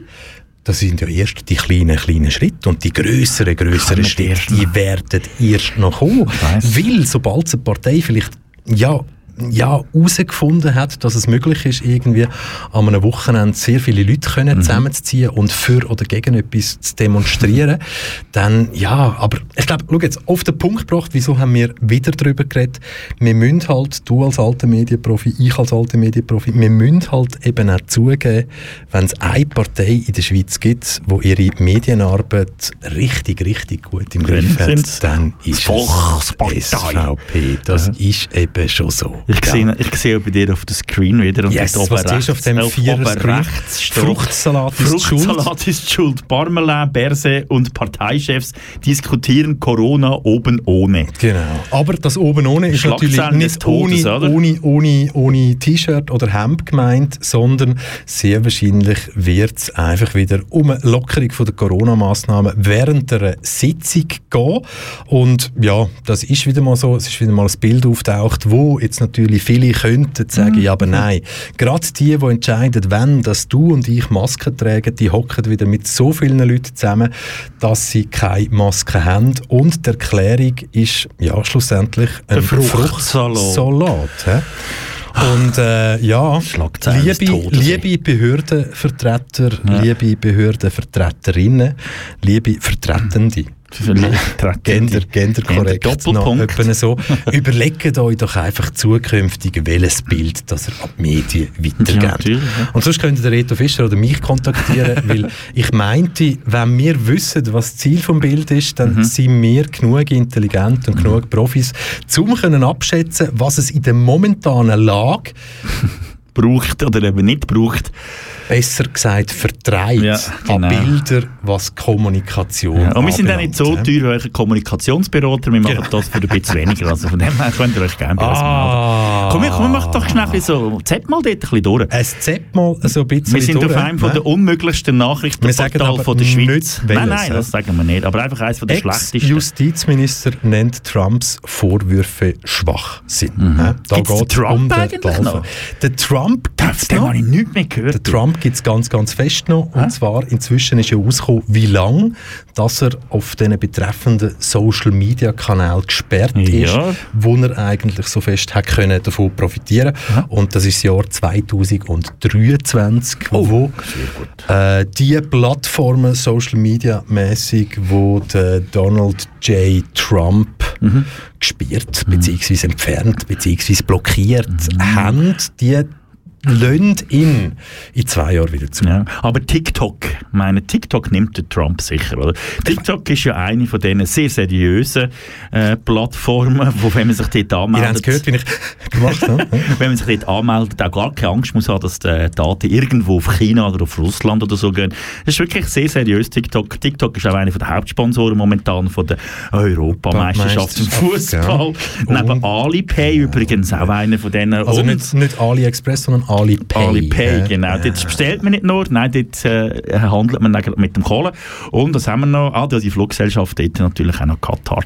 [SPEAKER 2] das sind ja erst die kleinen, kleinen Schritte und die grösseren
[SPEAKER 3] Kommen
[SPEAKER 2] Schritte, die werden erst noch kommen. Weil, sobald eine Partei vielleicht, ja, ja, herausgefunden hat, dass es möglich ist, irgendwie an einem Wochenende sehr viele Leute
[SPEAKER 3] Mhm.
[SPEAKER 2] können zusammenzuziehen und für oder gegen etwas zu demonstrieren, dann, ja, aber ich glaube, schau jetzt, auf den Punkt gebracht, wieso haben wir wieder darüber geredet, wir müssen halt, du als alter Medienprofi, ich als alter Medienprofi, wir müssen halt eben auch zugeben, wenn es eine Partei in der Schweiz gibt, wo ihre Medienarbeit richtig, richtig gut im Griff hat, dann ist es. SVP. Das ist eben schon so.
[SPEAKER 3] Ich
[SPEAKER 2] Ja.
[SPEAKER 3] sehe, ich sehe bei dir auf dem Screen wieder und
[SPEAKER 2] Yes,
[SPEAKER 3] oben
[SPEAKER 2] was du auf dem
[SPEAKER 3] rechts steht,
[SPEAKER 2] Fruchtsalat Schuld.
[SPEAKER 3] Fruchtsalat ist die schuld. Parmelin, Berse und Parteichefs diskutieren Corona oben ohne.
[SPEAKER 2] Genau. Aber das oben ohne ist natürlich nicht
[SPEAKER 3] Todes,
[SPEAKER 2] ohne, ohne, ohne, ohne T-Shirt oder Hemd gemeint, sondern sehr wahrscheinlich wird es einfach wieder um eine Lockerung von der Corona-Massnahmen während der Sitzung gehen. Und ja, das ist wieder mal so, es ist wieder mal ein Bild auftaucht, wo jetzt natürlich viele könnten sagen, ja, aber nein. Gerade die, die entscheiden, wenn, dass du und ich Masken tragen, die hocken wieder mit so vielen Leuten zusammen, dass sie keine Maske haben. Und die Erklärung ist ja schlussendlich ein
[SPEAKER 3] Fruchtsalat.
[SPEAKER 2] Und äh, ja, liebe, liebe Behördenvertreter,
[SPEAKER 3] Ja.
[SPEAKER 2] liebe Behördenvertreterinnen, liebe Vertretende, Gender, genderkorrekt,
[SPEAKER 3] Doppelpunkt.
[SPEAKER 2] so. Überlegt euch doch einfach zukünftig, welches Bild das ihr an die Medien
[SPEAKER 3] Ja,
[SPEAKER 2] weitergebt.
[SPEAKER 3] natürlich, ja.
[SPEAKER 2] Und sonst könnt ihr Reto Fischer oder mich kontaktieren, weil ich meinte, wenn wir wissen, was das Ziel vom Bild ist,
[SPEAKER 3] Mhm.
[SPEAKER 2] dann sind wir genug intelligent und genug Profis, um können abschätzen, was es in der momentanen Lage
[SPEAKER 3] Braucht oder eben nicht braucht.
[SPEAKER 2] besser gesagt vertreibt
[SPEAKER 3] Ja, genau.
[SPEAKER 2] an Bilder, was Kommunikation
[SPEAKER 3] Ja. Und wir sind auch nicht so teuer wie eure Kommunikationsberater. Wir machen das für ein bisschen weniger. Also von dem her könnt ihr euch gerne bei uns
[SPEAKER 2] Ah.
[SPEAKER 3] Komm, wir- komm, wir machen doch schnell ein so, zepp mal dort ein bisschen durch.
[SPEAKER 2] Es zeppt mal so ein bisschen
[SPEAKER 3] Wir sind
[SPEAKER 2] durch,
[SPEAKER 3] auf einem von der unmöglichsten Nachrichtenportale von der Schweiz. nein, nein, das sagen wir nicht. Aber einfach eines von der schlechtesten.
[SPEAKER 2] Ex-Justizminister nennt Trumps Vorwürfe Schwachsinn. hä? Da
[SPEAKER 3] Gibt's den
[SPEAKER 2] geht's
[SPEAKER 3] Trump
[SPEAKER 2] um den
[SPEAKER 3] eigentlich noch?
[SPEAKER 2] Der Trump gibt's
[SPEAKER 3] Den
[SPEAKER 2] noch.
[SPEAKER 3] habe ich nichts mehr gehört.
[SPEAKER 2] Der Trump gibt es ganz, ganz fest noch. Und zwar, inzwischen ist ja rausgekommen, wie lange dass er auf diesen betreffenden Social-Media-Kanal gesperrt ist,
[SPEAKER 3] Ja.
[SPEAKER 2] wo er eigentlich so fest hat können davon profitieren Und das ist das Jahr 2023,
[SPEAKER 3] Oh,
[SPEAKER 2] wo äh, die Plattformen Social-Media-mäßig, wo der Donald J. Trump
[SPEAKER 3] Mhm.
[SPEAKER 2] gesperrt, beziehungsweise entfernt, beziehungsweise blockiert haben, die lassen ihn in zwei Jahren wieder zu.
[SPEAKER 3] Ja, aber TikTok, meine, TikTok nimmt der Trump sicher, oder? TikTok ist ja eine von diesen sehr seriösen äh, Plattformen, wo wenn man sich dort
[SPEAKER 2] Ihr habt es
[SPEAKER 3] anmeldet,
[SPEAKER 2] gehört, wie ich gemacht habe.
[SPEAKER 3] wenn man sich dort anmeldet, auch gar keine Angst muss haben, dass die Daten irgendwo auf China oder auf Russland oder so gehen. Das ist wirklich sehr seriös, TikTok. TikTok ist auch einer der Hauptsponsoren momentan von der Europameisterschaft im Fußball.
[SPEAKER 2] ja.
[SPEAKER 3] Neben Alipay übrigens auch einer von denen.
[SPEAKER 2] Also nicht, nicht AliExpress, sondern Alipay.
[SPEAKER 3] Alipay, genau.
[SPEAKER 2] äh,
[SPEAKER 3] Dort bestellt man nicht nur, nein, dort äh, handelt man mit dem Kohle. Und was haben wir noch? Ah, die Fluggesellschaft, dort natürlich auch noch Katar.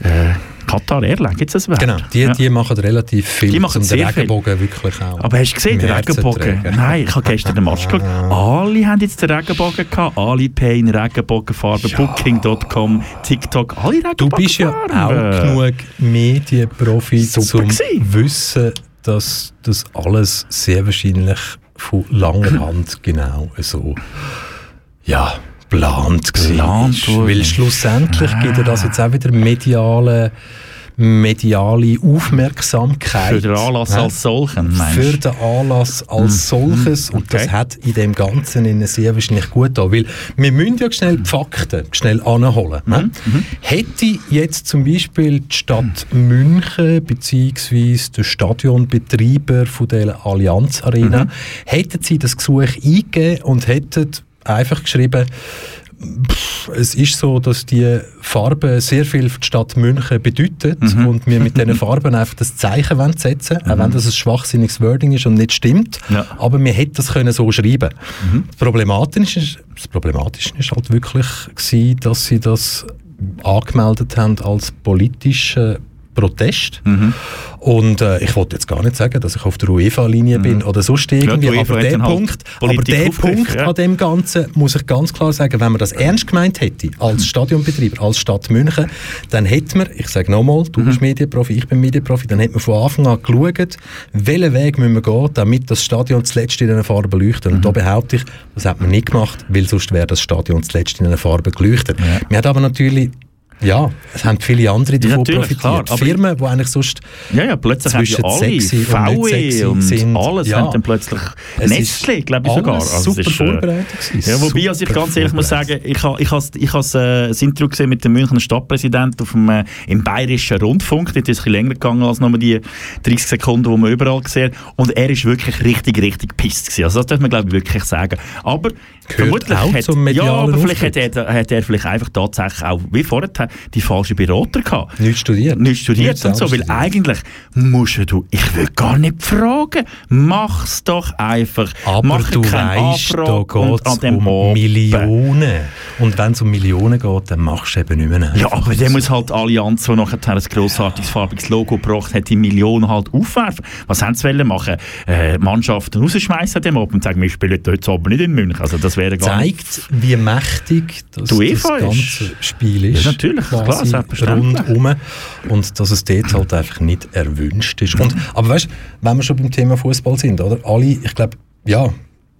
[SPEAKER 3] Äh, Katar Airlines, gibt es das?
[SPEAKER 2] Genau, die,
[SPEAKER 3] Ja.
[SPEAKER 2] die machen relativ viel,
[SPEAKER 3] Die machen
[SPEAKER 2] um den
[SPEAKER 3] sehr viel.
[SPEAKER 2] Regenbogen wirklich auch
[SPEAKER 3] Aber hast du gesehen, den Regenbogen? Nein, ich habe gestern den Match geschaut. Alle haben jetzt den Regenbogen gehabt. Alipay in Regenbogenfarbe, Booking.com, TikTok, alle Regenbogenfarben.
[SPEAKER 2] Du bist ja auch genug Medienprofi,
[SPEAKER 3] Super
[SPEAKER 2] um zu
[SPEAKER 3] gewesen.
[SPEAKER 2] wissen, dass das alles sehr wahrscheinlich von langer Hand genau so ja, geplant
[SPEAKER 3] Geplant
[SPEAKER 2] war. Weil schlussendlich gibt dir das jetzt auch wieder mediale, mediale Aufmerksamkeit.
[SPEAKER 3] Für den Anlass
[SPEAKER 2] Ja.
[SPEAKER 3] als solchen, meinst
[SPEAKER 2] Für den Anlass als solches. Und das
[SPEAKER 3] okay.
[SPEAKER 2] hat in dem Ganzen innen sehr wahrscheinlich gut da. Weil wir müssen ja schnell die Fakten schnell anholen. ne? Hätte jetzt zum Beispiel die Stadt München bzw. der Stadionbetreiber von der Allianz Arena, hätten sie das Gesuch eingegeben und hätten einfach geschrieben, Pff, Es ist so, dass die Farben sehr viel für die Stadt München bedeutet
[SPEAKER 3] Mhm.
[SPEAKER 2] und wir mit diesen Farben einfach das Zeichen wollen setzen auch wenn das ein schwachsinniges Wording ist und nicht stimmt.
[SPEAKER 3] Ja.
[SPEAKER 2] Aber wir hätten das können so schreiben
[SPEAKER 3] Mhm.
[SPEAKER 2] Das Problematische ist, das Problematische ist halt wirklich gewesen, dass sie das angemeldet haben als politische Protest.
[SPEAKER 3] Mhm.
[SPEAKER 2] Und äh, ich wollte jetzt gar nicht sagen, dass ich auf der UEFA-Linie bin oder sonst irgendwie,
[SPEAKER 3] Mhm. Ja,
[SPEAKER 2] aber
[SPEAKER 3] hat
[SPEAKER 2] der
[SPEAKER 3] halt
[SPEAKER 2] Punkt, aber
[SPEAKER 3] Politik
[SPEAKER 2] der Punkt
[SPEAKER 3] ja.
[SPEAKER 2] an dem Ganzen muss ich ganz klar sagen, wenn man das ernst gemeint hätte, als Stadionbetreiber, als Stadt München, dann hätte man, ich sage nochmal, du
[SPEAKER 3] Mhm.
[SPEAKER 2] bist Medienprofi, ich bin Medienprofi, dann hätte man von Anfang an geschaut, welchen Weg müssen wir gehen, damit das Stadion zuletzt in einer Farbe leuchtet.
[SPEAKER 3] Mhm.
[SPEAKER 2] Und da behaupte ich, das hat man nicht gemacht, weil sonst wäre das Stadion zuletzt in einer Farbe geleuchtet. Wir haben aber natürlich ja, es haben viele andere davon
[SPEAKER 3] natürlich,
[SPEAKER 2] profitiert.
[SPEAKER 3] klar, aber-
[SPEAKER 2] Firmen, die eigentlich sonst
[SPEAKER 3] Ja, ja, plötzlich haben
[SPEAKER 2] zwischen
[SPEAKER 3] ja alle
[SPEAKER 2] sexy und nicht
[SPEAKER 3] VW
[SPEAKER 2] sexy
[SPEAKER 3] und,
[SPEAKER 2] sind.
[SPEAKER 3] alles
[SPEAKER 2] Ja.
[SPEAKER 3] haben dann plötzlich
[SPEAKER 2] Es
[SPEAKER 3] Nestle, glaube ich sogar. es
[SPEAKER 2] super
[SPEAKER 3] ist, äh,
[SPEAKER 2] vorbereitet.
[SPEAKER 3] Ja, wobei, also ich ganz ehrlich muss sagen, ich habe ich has, ich has, äh, das Interview gesehen mit dem Münchner Stadtpräsidenten auf dem, äh, im Bayerischen Rundfunk. Dort ist es ein länger gegangen als nur die 30 Sekunden, die man überall sieht. Und er ist wirklich richtig, richtig pisst gewesen. Also das darf man, glaube ich, wirklich sagen. Aber vermutlich
[SPEAKER 2] auch
[SPEAKER 3] hat, ja, aber vielleicht hat er, hat er vielleicht einfach tatsächlich auch, wie vorher, die falsche Berater gehabt.
[SPEAKER 2] Nicht studiert.
[SPEAKER 3] Nicht studiert
[SPEAKER 2] Nicht
[SPEAKER 3] und so, weil
[SPEAKER 2] studiert.
[SPEAKER 3] eigentlich musst du, ich will gar nicht fragen, mach's doch einfach.
[SPEAKER 2] Aber
[SPEAKER 3] Mach
[SPEAKER 2] du weißt, da
[SPEAKER 3] Anfrage und
[SPEAKER 2] geht es
[SPEAKER 3] an dem
[SPEAKER 2] um
[SPEAKER 3] Abend.
[SPEAKER 2] Millionen. Und wenn es um Millionen geht, dann machst du eben nicht mehr.
[SPEAKER 3] Ja, aber der muss halt Allianz, die nachher ein grossartiges farbiges Logo gebracht hat, die Millionen halt aufwerfen. Was haben sie machen? Äh, Mannschaften rausschmeißen an dem Abend und sagen, wir spielen heute Abend nicht in München. Also das wäre gar nicht...
[SPEAKER 2] zeigt, wie mächtig das, das
[SPEAKER 3] ist.
[SPEAKER 2] ganze Spiel ist.
[SPEAKER 3] Ja, natürlich, klar,
[SPEAKER 2] quasi
[SPEAKER 3] selbstverständlich.
[SPEAKER 2] Rundum. Und dass es dort halt einfach nicht erwünscht ist. Und, aber weißt du, wenn wir schon beim Thema Fußball sind, oder? Alle, ich glaube, ja,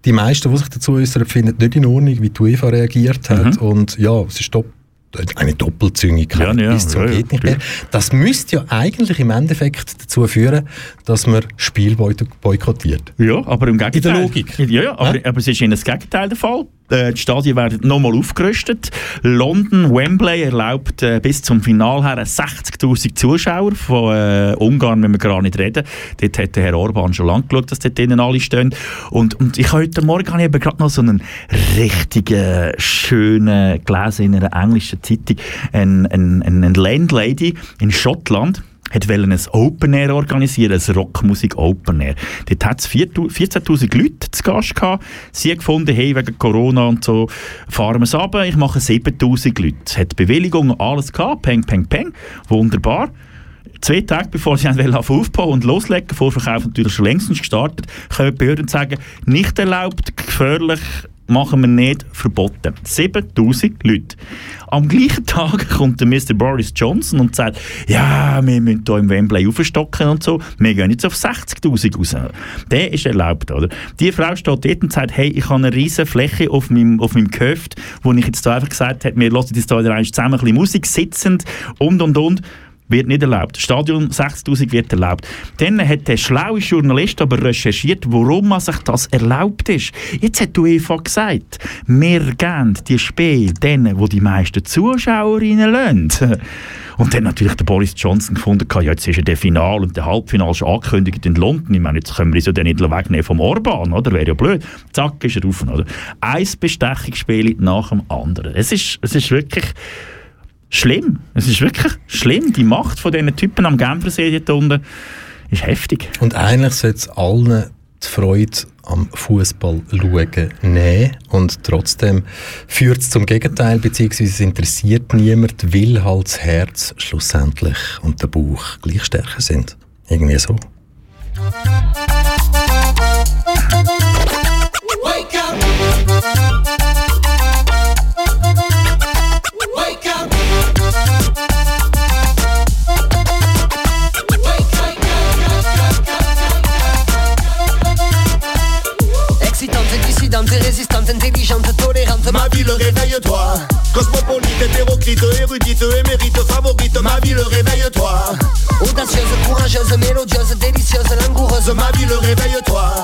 [SPEAKER 2] die meisten, die sich dazu äußern, finden nicht in Ordnung, wie die UEFA reagiert hat. Und ja, es ist top eine Doppelzüngigkeit
[SPEAKER 3] Ja, ja,
[SPEAKER 2] bis zum
[SPEAKER 3] ja,
[SPEAKER 2] geht nicht mehr. Das müsste ja eigentlich im Endeffekt dazu führen, dass man Spiel boyk- boykottiert.
[SPEAKER 3] Ja, aber im Gegenteil.
[SPEAKER 2] In der Logik.
[SPEAKER 3] Ja, ja aber, aber es ist in das Gegenteil der Fall. Äh, die Stadien werden nochmal aufgerüstet. London, Wembley erlaubt äh, bis zum Final her 60'000 Zuschauer. Von äh, Ungarn müssen wir gar nicht reden. Dort hat der Herr Orban schon lange geschaut, dass dort drinnen alle stehen. Und, und ich heute Morgen habe ich eben gerade noch so einen richtigen, schönen, gelesen in einer englischen Zeitung, ein, ein, ein, ein Landlady in Schottland, hat wollen ein Open Air organisieren, ein Rockmusik Open Air. Dort hat es 14'000 Leute zu Gast gehabt. Sie haben gefunden, hey, wegen Corona und so, fahren wir es runter, ich mache 7'000 Leute. Es hat Bewilligung, alles gehabt, peng, peng, peng, wunderbar. Zwei Tage bevor sie aufbauen und loslegen, Vorverkauf natürlich schon längstens gestartet, können die Behörden sagen, nicht erlaubt, gefährlich, machen wir nicht, verboten. 7000 Leute. Am gleichen Tag kommt der Mr. Boris Johnson und sagt, ja, wir müssen hier im Wembley aufstocken und so, wir gehen jetzt auf 60'000 raus. Der ist erlaubt, oder? Die Frau steht dort und sagt, hey, ich habe eine riesige Fläche auf meinem, auf meinem Gehöft, wo ich jetzt da einfach gesagt habe, wir lassen jetzt da zusammen ein bisschen Musik sitzend und, und, und wird nicht erlaubt. Stadion 6000 wird erlaubt. Dann hat der schlaue Journalist aber recherchiert, warum man sich das erlaubt ist. Jetzt hat die UEFA gesagt, wir geben die Spiele denen, wo die meisten Zuschauerinnen lassen. Und dann natürlich der Boris Johnson gefunden, ja, jetzt ist ja der Final und der Halbfinale schon angekündigt in London. Ich meine, jetzt können wir uns ja dann nicht wegnehmen vom Orban, oder? Wäre ja blöd. Zack, ist er rauf, oder? Eins Bestechungsspiel nach dem anderen. Es ist, es ist wirklich schlimm. Es ist wirklich schlimm. Die Macht von diesen Typen am Genfersee dort unten ist heftig.
[SPEAKER 2] Und eigentlich sollte es allen die Freude am Fußball schauen nehmen. Und trotzdem führt es zum Gegenteil, beziehungsweise es interessiert niemand, weil halt das Herz schlussendlich und der Bauch gleich stärker sind. Irgendwie so.
[SPEAKER 11] Wake up.
[SPEAKER 12] Excitante, dissidente, résistante, intelligente, tolérante.
[SPEAKER 11] Ma ville, réveille-toi. Cosmopolite, hétéroclite, érudite, émérite, favorite. Ma ville, réveille-toi.
[SPEAKER 12] Audacieuse, courageuse, mélodieuse, délicieuse, langoureuse.
[SPEAKER 11] Ma ville, réveille-toi.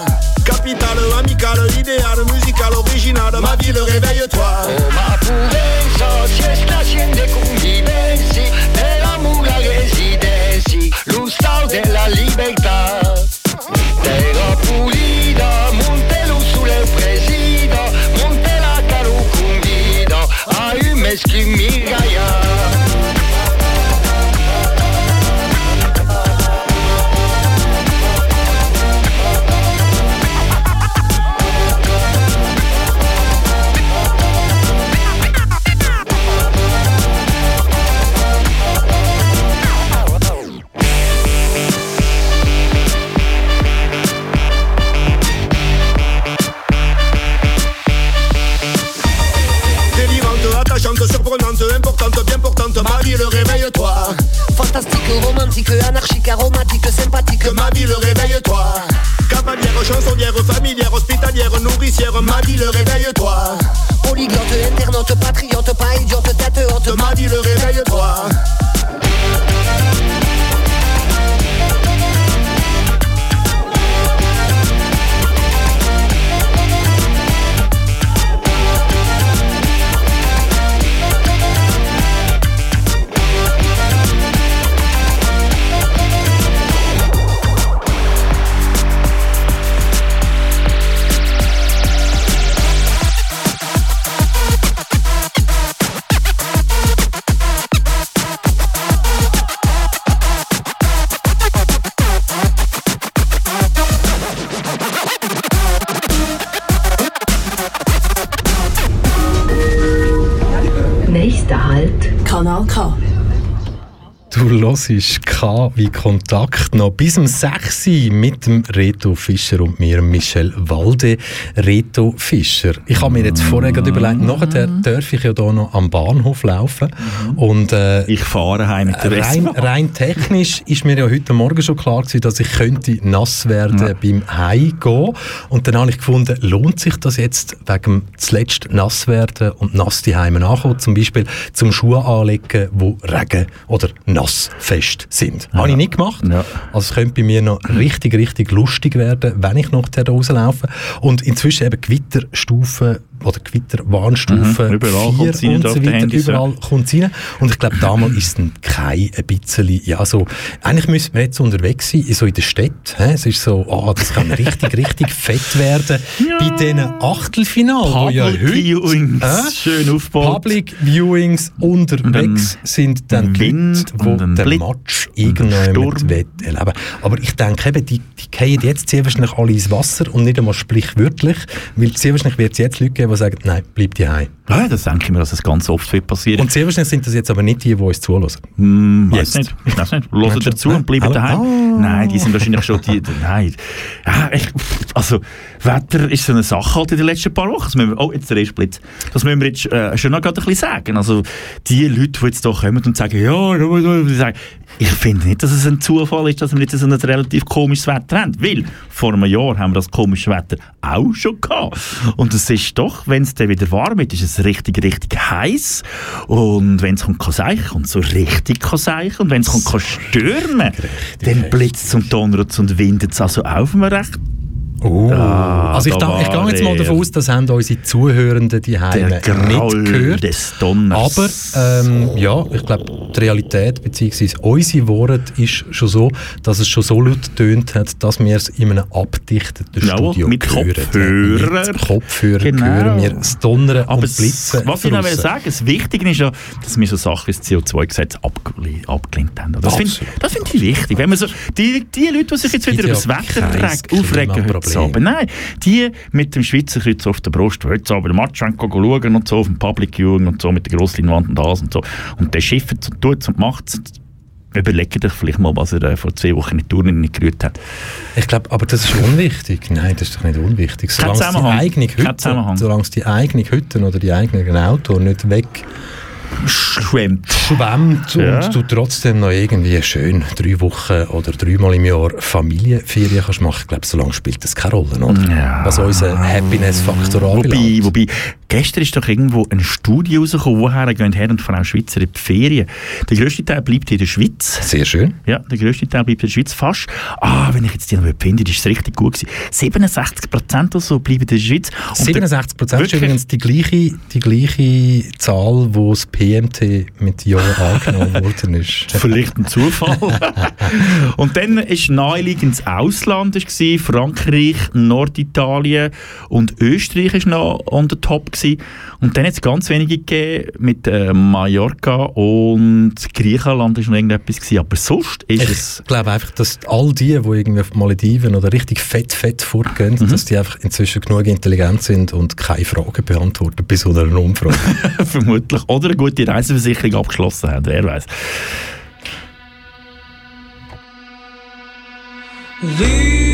[SPEAKER 9] Nächster Halt.
[SPEAKER 10] Kanal K.
[SPEAKER 2] Du hörst K wie Kontakt noch bis um 6 Uhr mit dem Reto Fischer und mir, Michel Walde. Reto Fischer. Ich habe mir jetzt vorher gerade überlegt, nachher darf ich ja hier noch am Bahnhof laufen. Und, äh,
[SPEAKER 3] Ich fahre heim mit der
[SPEAKER 2] rein, rein technisch ist mir ja heute Morgen schon klar gewesen, dass ich könnte nass werden beim Heimgehen. Und dann habe ich gefunden, lohnt sich das jetzt wegen zuletzt nass werden und nass die Heime nachkommen, zum Beispiel zum Schuhe anlegen, wo Regen oder nass fest sind. Habe ich nicht gemacht. Also es könnte bei mir noch richtig, richtig lustig werden, wenn ich noch da rauslaufe. Und inzwischen eben Gewitterstufen oder Gewitterwarnstufen
[SPEAKER 3] Mhm, überall
[SPEAKER 2] 4
[SPEAKER 3] kommt's rein
[SPEAKER 2] und so weiter.
[SPEAKER 3] Handys, ja.
[SPEAKER 2] Überall kommt rein. Und ich glaube, damals ist es dann kein ein bisschen, ja so, eigentlich müssen wir jetzt unterwegs sein, so in der Stadt. hä? Es ist so, ah, das kann richtig, richtig fett werden. Bei diesen Achtelfinalen, wo ja
[SPEAKER 3] Public
[SPEAKER 2] heute,
[SPEAKER 3] Viewings,
[SPEAKER 2] hä?
[SPEAKER 3] schön aufgebaut.
[SPEAKER 2] Public Viewings unterwegs sind dann die Leute,
[SPEAKER 3] und
[SPEAKER 2] die den
[SPEAKER 3] Blitz
[SPEAKER 2] Match
[SPEAKER 3] und
[SPEAKER 2] irgendjemand erleben Aber ich denke eben, die, die fallen jetzt sehr wahrscheinlich alle ins Wasser und nicht einmal sprichwörtlich, weil sehr wahrscheinlich wird es jetzt Leute geben, die sagen, nein, bleib die heim.
[SPEAKER 3] Ja, das denke ich mir, dass das ganz oft wird passieren.
[SPEAKER 2] Und sehr wahrscheinlich sind das jetzt aber nicht die, die uns zulassen.
[SPEAKER 3] Hm, weiß
[SPEAKER 2] Jetzt.
[SPEAKER 3] nicht. Ich weiß nicht. Hören dazu und bleiben
[SPEAKER 2] Ah,
[SPEAKER 3] daheim.
[SPEAKER 2] ah.
[SPEAKER 3] Nein, die sind wahrscheinlich schon die. Nein. Ja, ich, also, Wetter ist so eine Sache halt in den letzten paar Wochen. Das müssen wir, oh, jetzt der erste Blitz. Das müssen wir jetzt äh, schon noch gerade ein bisschen sagen. Also, die Leute, die jetzt hier kommen und sagen, ja, sagen, ich finde nicht, dass es ein Zufall ist, dass wir jetzt so ein relativ komisches Wetter haben. Weil, vor einem Jahr haben wir das komische Wetter auch schon gehabt. Und es ist doch, wenn es dann wieder warm wird, ist es richtig, richtig heiß. Und wenn es kommt, kann seichen und so richtig kann seichen. Und wenn es kommt, kann stürmen, dann blitzt es und donnert es und windet es also auf einem recht
[SPEAKER 2] Oh.
[SPEAKER 3] Ah,
[SPEAKER 2] also ich,
[SPEAKER 3] da
[SPEAKER 2] ich gehe jetzt mal davon aus, das haben unsere Zuhörenden die Heime nicht gehört.
[SPEAKER 3] des Donners.
[SPEAKER 2] Aber ähm, ja, ich glaube, die Realität bzw. unsere Worte ist schon so, dass es schon so laut tönt hat, dass wir es in einem abdichteten
[SPEAKER 3] Jawohl,
[SPEAKER 2] Studio
[SPEAKER 3] mit
[SPEAKER 2] hören.
[SPEAKER 3] Kopfhörern.
[SPEAKER 2] Mit Kopfhörern
[SPEAKER 3] Genau.
[SPEAKER 2] hören wir das Donnern
[SPEAKER 3] Aber
[SPEAKER 2] und Blitzen.
[SPEAKER 3] was ich noch will sagen das Wichtige ist ja, dass wir so Sachen wie das CO2-Gesetz abgelehnt, haben. Das finde find ich wichtig. Wenn man so, die, die Leute, die sich jetzt wieder über das
[SPEAKER 2] ja
[SPEAKER 3] Wetter aufregen
[SPEAKER 2] Klimaproblem.
[SPEAKER 3] Abend, nein, die mit dem Schweizer Kreuz auf der Brust, die heute Abend den Match schauen und so auf dem Public Viewing und so mit der Grossleinwand und das und so und der schifft und tut und macht Überlegt euch vielleicht mal, was er äh, vor zwei Wochen in die Turnen nicht gerührt hat.
[SPEAKER 2] Ich glaube, aber das ist unwichtig. Nein, das ist doch nicht unwichtig. Solange die Hütte, solange die eigene Hütte oder die eigenen Auto nicht weg
[SPEAKER 3] schwemmt,
[SPEAKER 2] schwemmt
[SPEAKER 3] Ja.
[SPEAKER 2] und du trotzdem noch irgendwie schön drei Wochen oder dreimal im Jahr Familienferien kannst machen, ich glaube, so lange spielt das keine Rolle, oder?
[SPEAKER 3] Ja.
[SPEAKER 2] Was unseren Happiness-Faktor
[SPEAKER 3] Wobei,
[SPEAKER 2] anbelangt.
[SPEAKER 3] wobei, gestern ist doch irgendwo eine Studie rausgekommen, woher gehen Herren und Frauen Schweizer in die Ferien. Der grösste Teil bleibt in der Schweiz.
[SPEAKER 2] Sehr schön.
[SPEAKER 3] Ja, der grösste Teil bleibt in der Schweiz fast. Ah, wenn ich jetzt die noch finde, ist richtig gut gewesen. 67 Prozent oder so bleiben in der Schweiz. Und
[SPEAKER 2] 67 Prozent ist
[SPEAKER 3] Wirklich?
[SPEAKER 2] übrigens die gleiche, die gleiche Zahl, wo das PMT mit Ja angenommen worden ist.
[SPEAKER 3] Vielleicht ein Zufall. und dann ist naheliegend das Ausland, gewesen, Frankreich, Norditalien und Österreich ist noch on the top gewesen. Und dann hat es ganz wenige gegeben mit äh, Mallorca und Griechenland ist noch irgendetwas gewesen. Aber sonst ist es...
[SPEAKER 2] Ich glaube einfach, dass all die, die irgendwie auf Malediven oder richtig fett, fett vorgehen,
[SPEAKER 3] Mhm.
[SPEAKER 2] dass die einfach inzwischen genug intelligent sind und keine Fragen beantworten bei so einer Umfrage.
[SPEAKER 3] vermutlich oder eine gute Reiseversicherung abgeschlossen haben, wer weiß.
[SPEAKER 13] Lose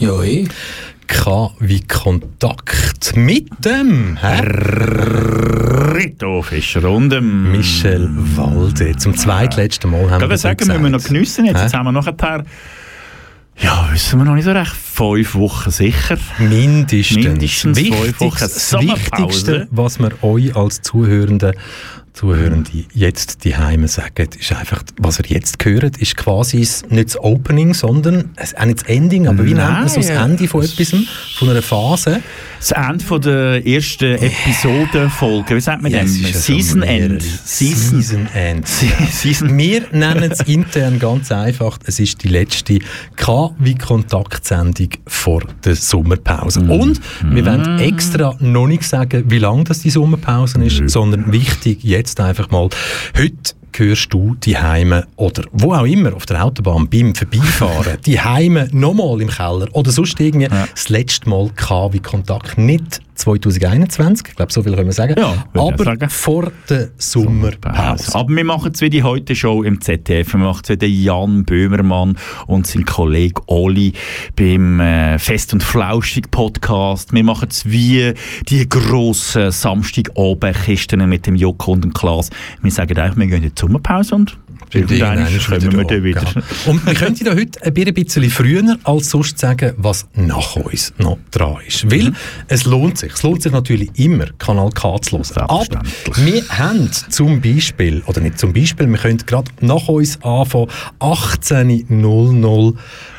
[SPEAKER 1] Ja, eh.
[SPEAKER 2] K wie Kontakt mit dem Herr
[SPEAKER 3] Rito Fischer und dem
[SPEAKER 2] Michel Walde. Zum zweitletzten Mal haben wir
[SPEAKER 3] ich sagen, müssen wir noch geniessen jetzt. Jetzt haben wir nachher, ja, wissen wir noch nicht so recht, fünf Wochen sicher.
[SPEAKER 2] Mindestens.
[SPEAKER 3] Mindestens fünf Wochen
[SPEAKER 2] das Wichtigste, was wir euch als Zuhörende Zuhörende jetzt die Heime sagen, ist einfach, was ihr jetzt hört, ist quasi nicht das Opening, sondern auch nicht das Ending, aber wie nennt man so das. Ende von etwas, von einer Phase?
[SPEAKER 3] Das Ende von der ersten Episodenfolge, wie sagt man
[SPEAKER 2] Ja,
[SPEAKER 3] dem?
[SPEAKER 2] ja so
[SPEAKER 3] Season. End. Season,
[SPEAKER 2] Season End.
[SPEAKER 3] Season.
[SPEAKER 2] Wir nennen es intern ganz einfach, es ist die letzte K wie Kontaktsendung vor der Sommerpause.
[SPEAKER 3] Mm.
[SPEAKER 2] Und wir wollen extra noch nicht sagen, wie lang das die Sommerpause ist, sondern wichtig jetzt einfach mal, heute hörst du die Heime oder wo auch immer auf der Autobahn beim Vorbeifahren, die Heime nochmal im Keller oder sonst irgendwie das letzte Mal K wie Kontakt. Nicht 2021, ich glaube, so viel können wir sagen,
[SPEAKER 3] Ja,
[SPEAKER 2] aber
[SPEAKER 3] sagen.
[SPEAKER 2] vor der Sommerpause.
[SPEAKER 3] Aber wir machen es wie die heute Show im ZDF. Wir machen es wie der Jan Böhmermann und sein Kollege Oli beim äh, Fest und Flauschig Podcast. Wir machen es wie die grossen Samstagabendkisten mit dem Joko und dem Klaas. Wir sagen einfach, wir gehen in die Sommerpause und irgendwann
[SPEAKER 2] Irgendwann
[SPEAKER 3] kommen wir dann wieder.
[SPEAKER 2] Ja. Und wir könnten da heute ein bisschen früher als sonst sagen, was nach uns noch dran ist.
[SPEAKER 3] Mhm.
[SPEAKER 2] Weil es lohnt sich. Es lohnt sich natürlich immer, Kanal K zu hören. Aber wir haben zum Beispiel, oder nicht zum Beispiel, wir können gerade nach uns anfangen, 18.00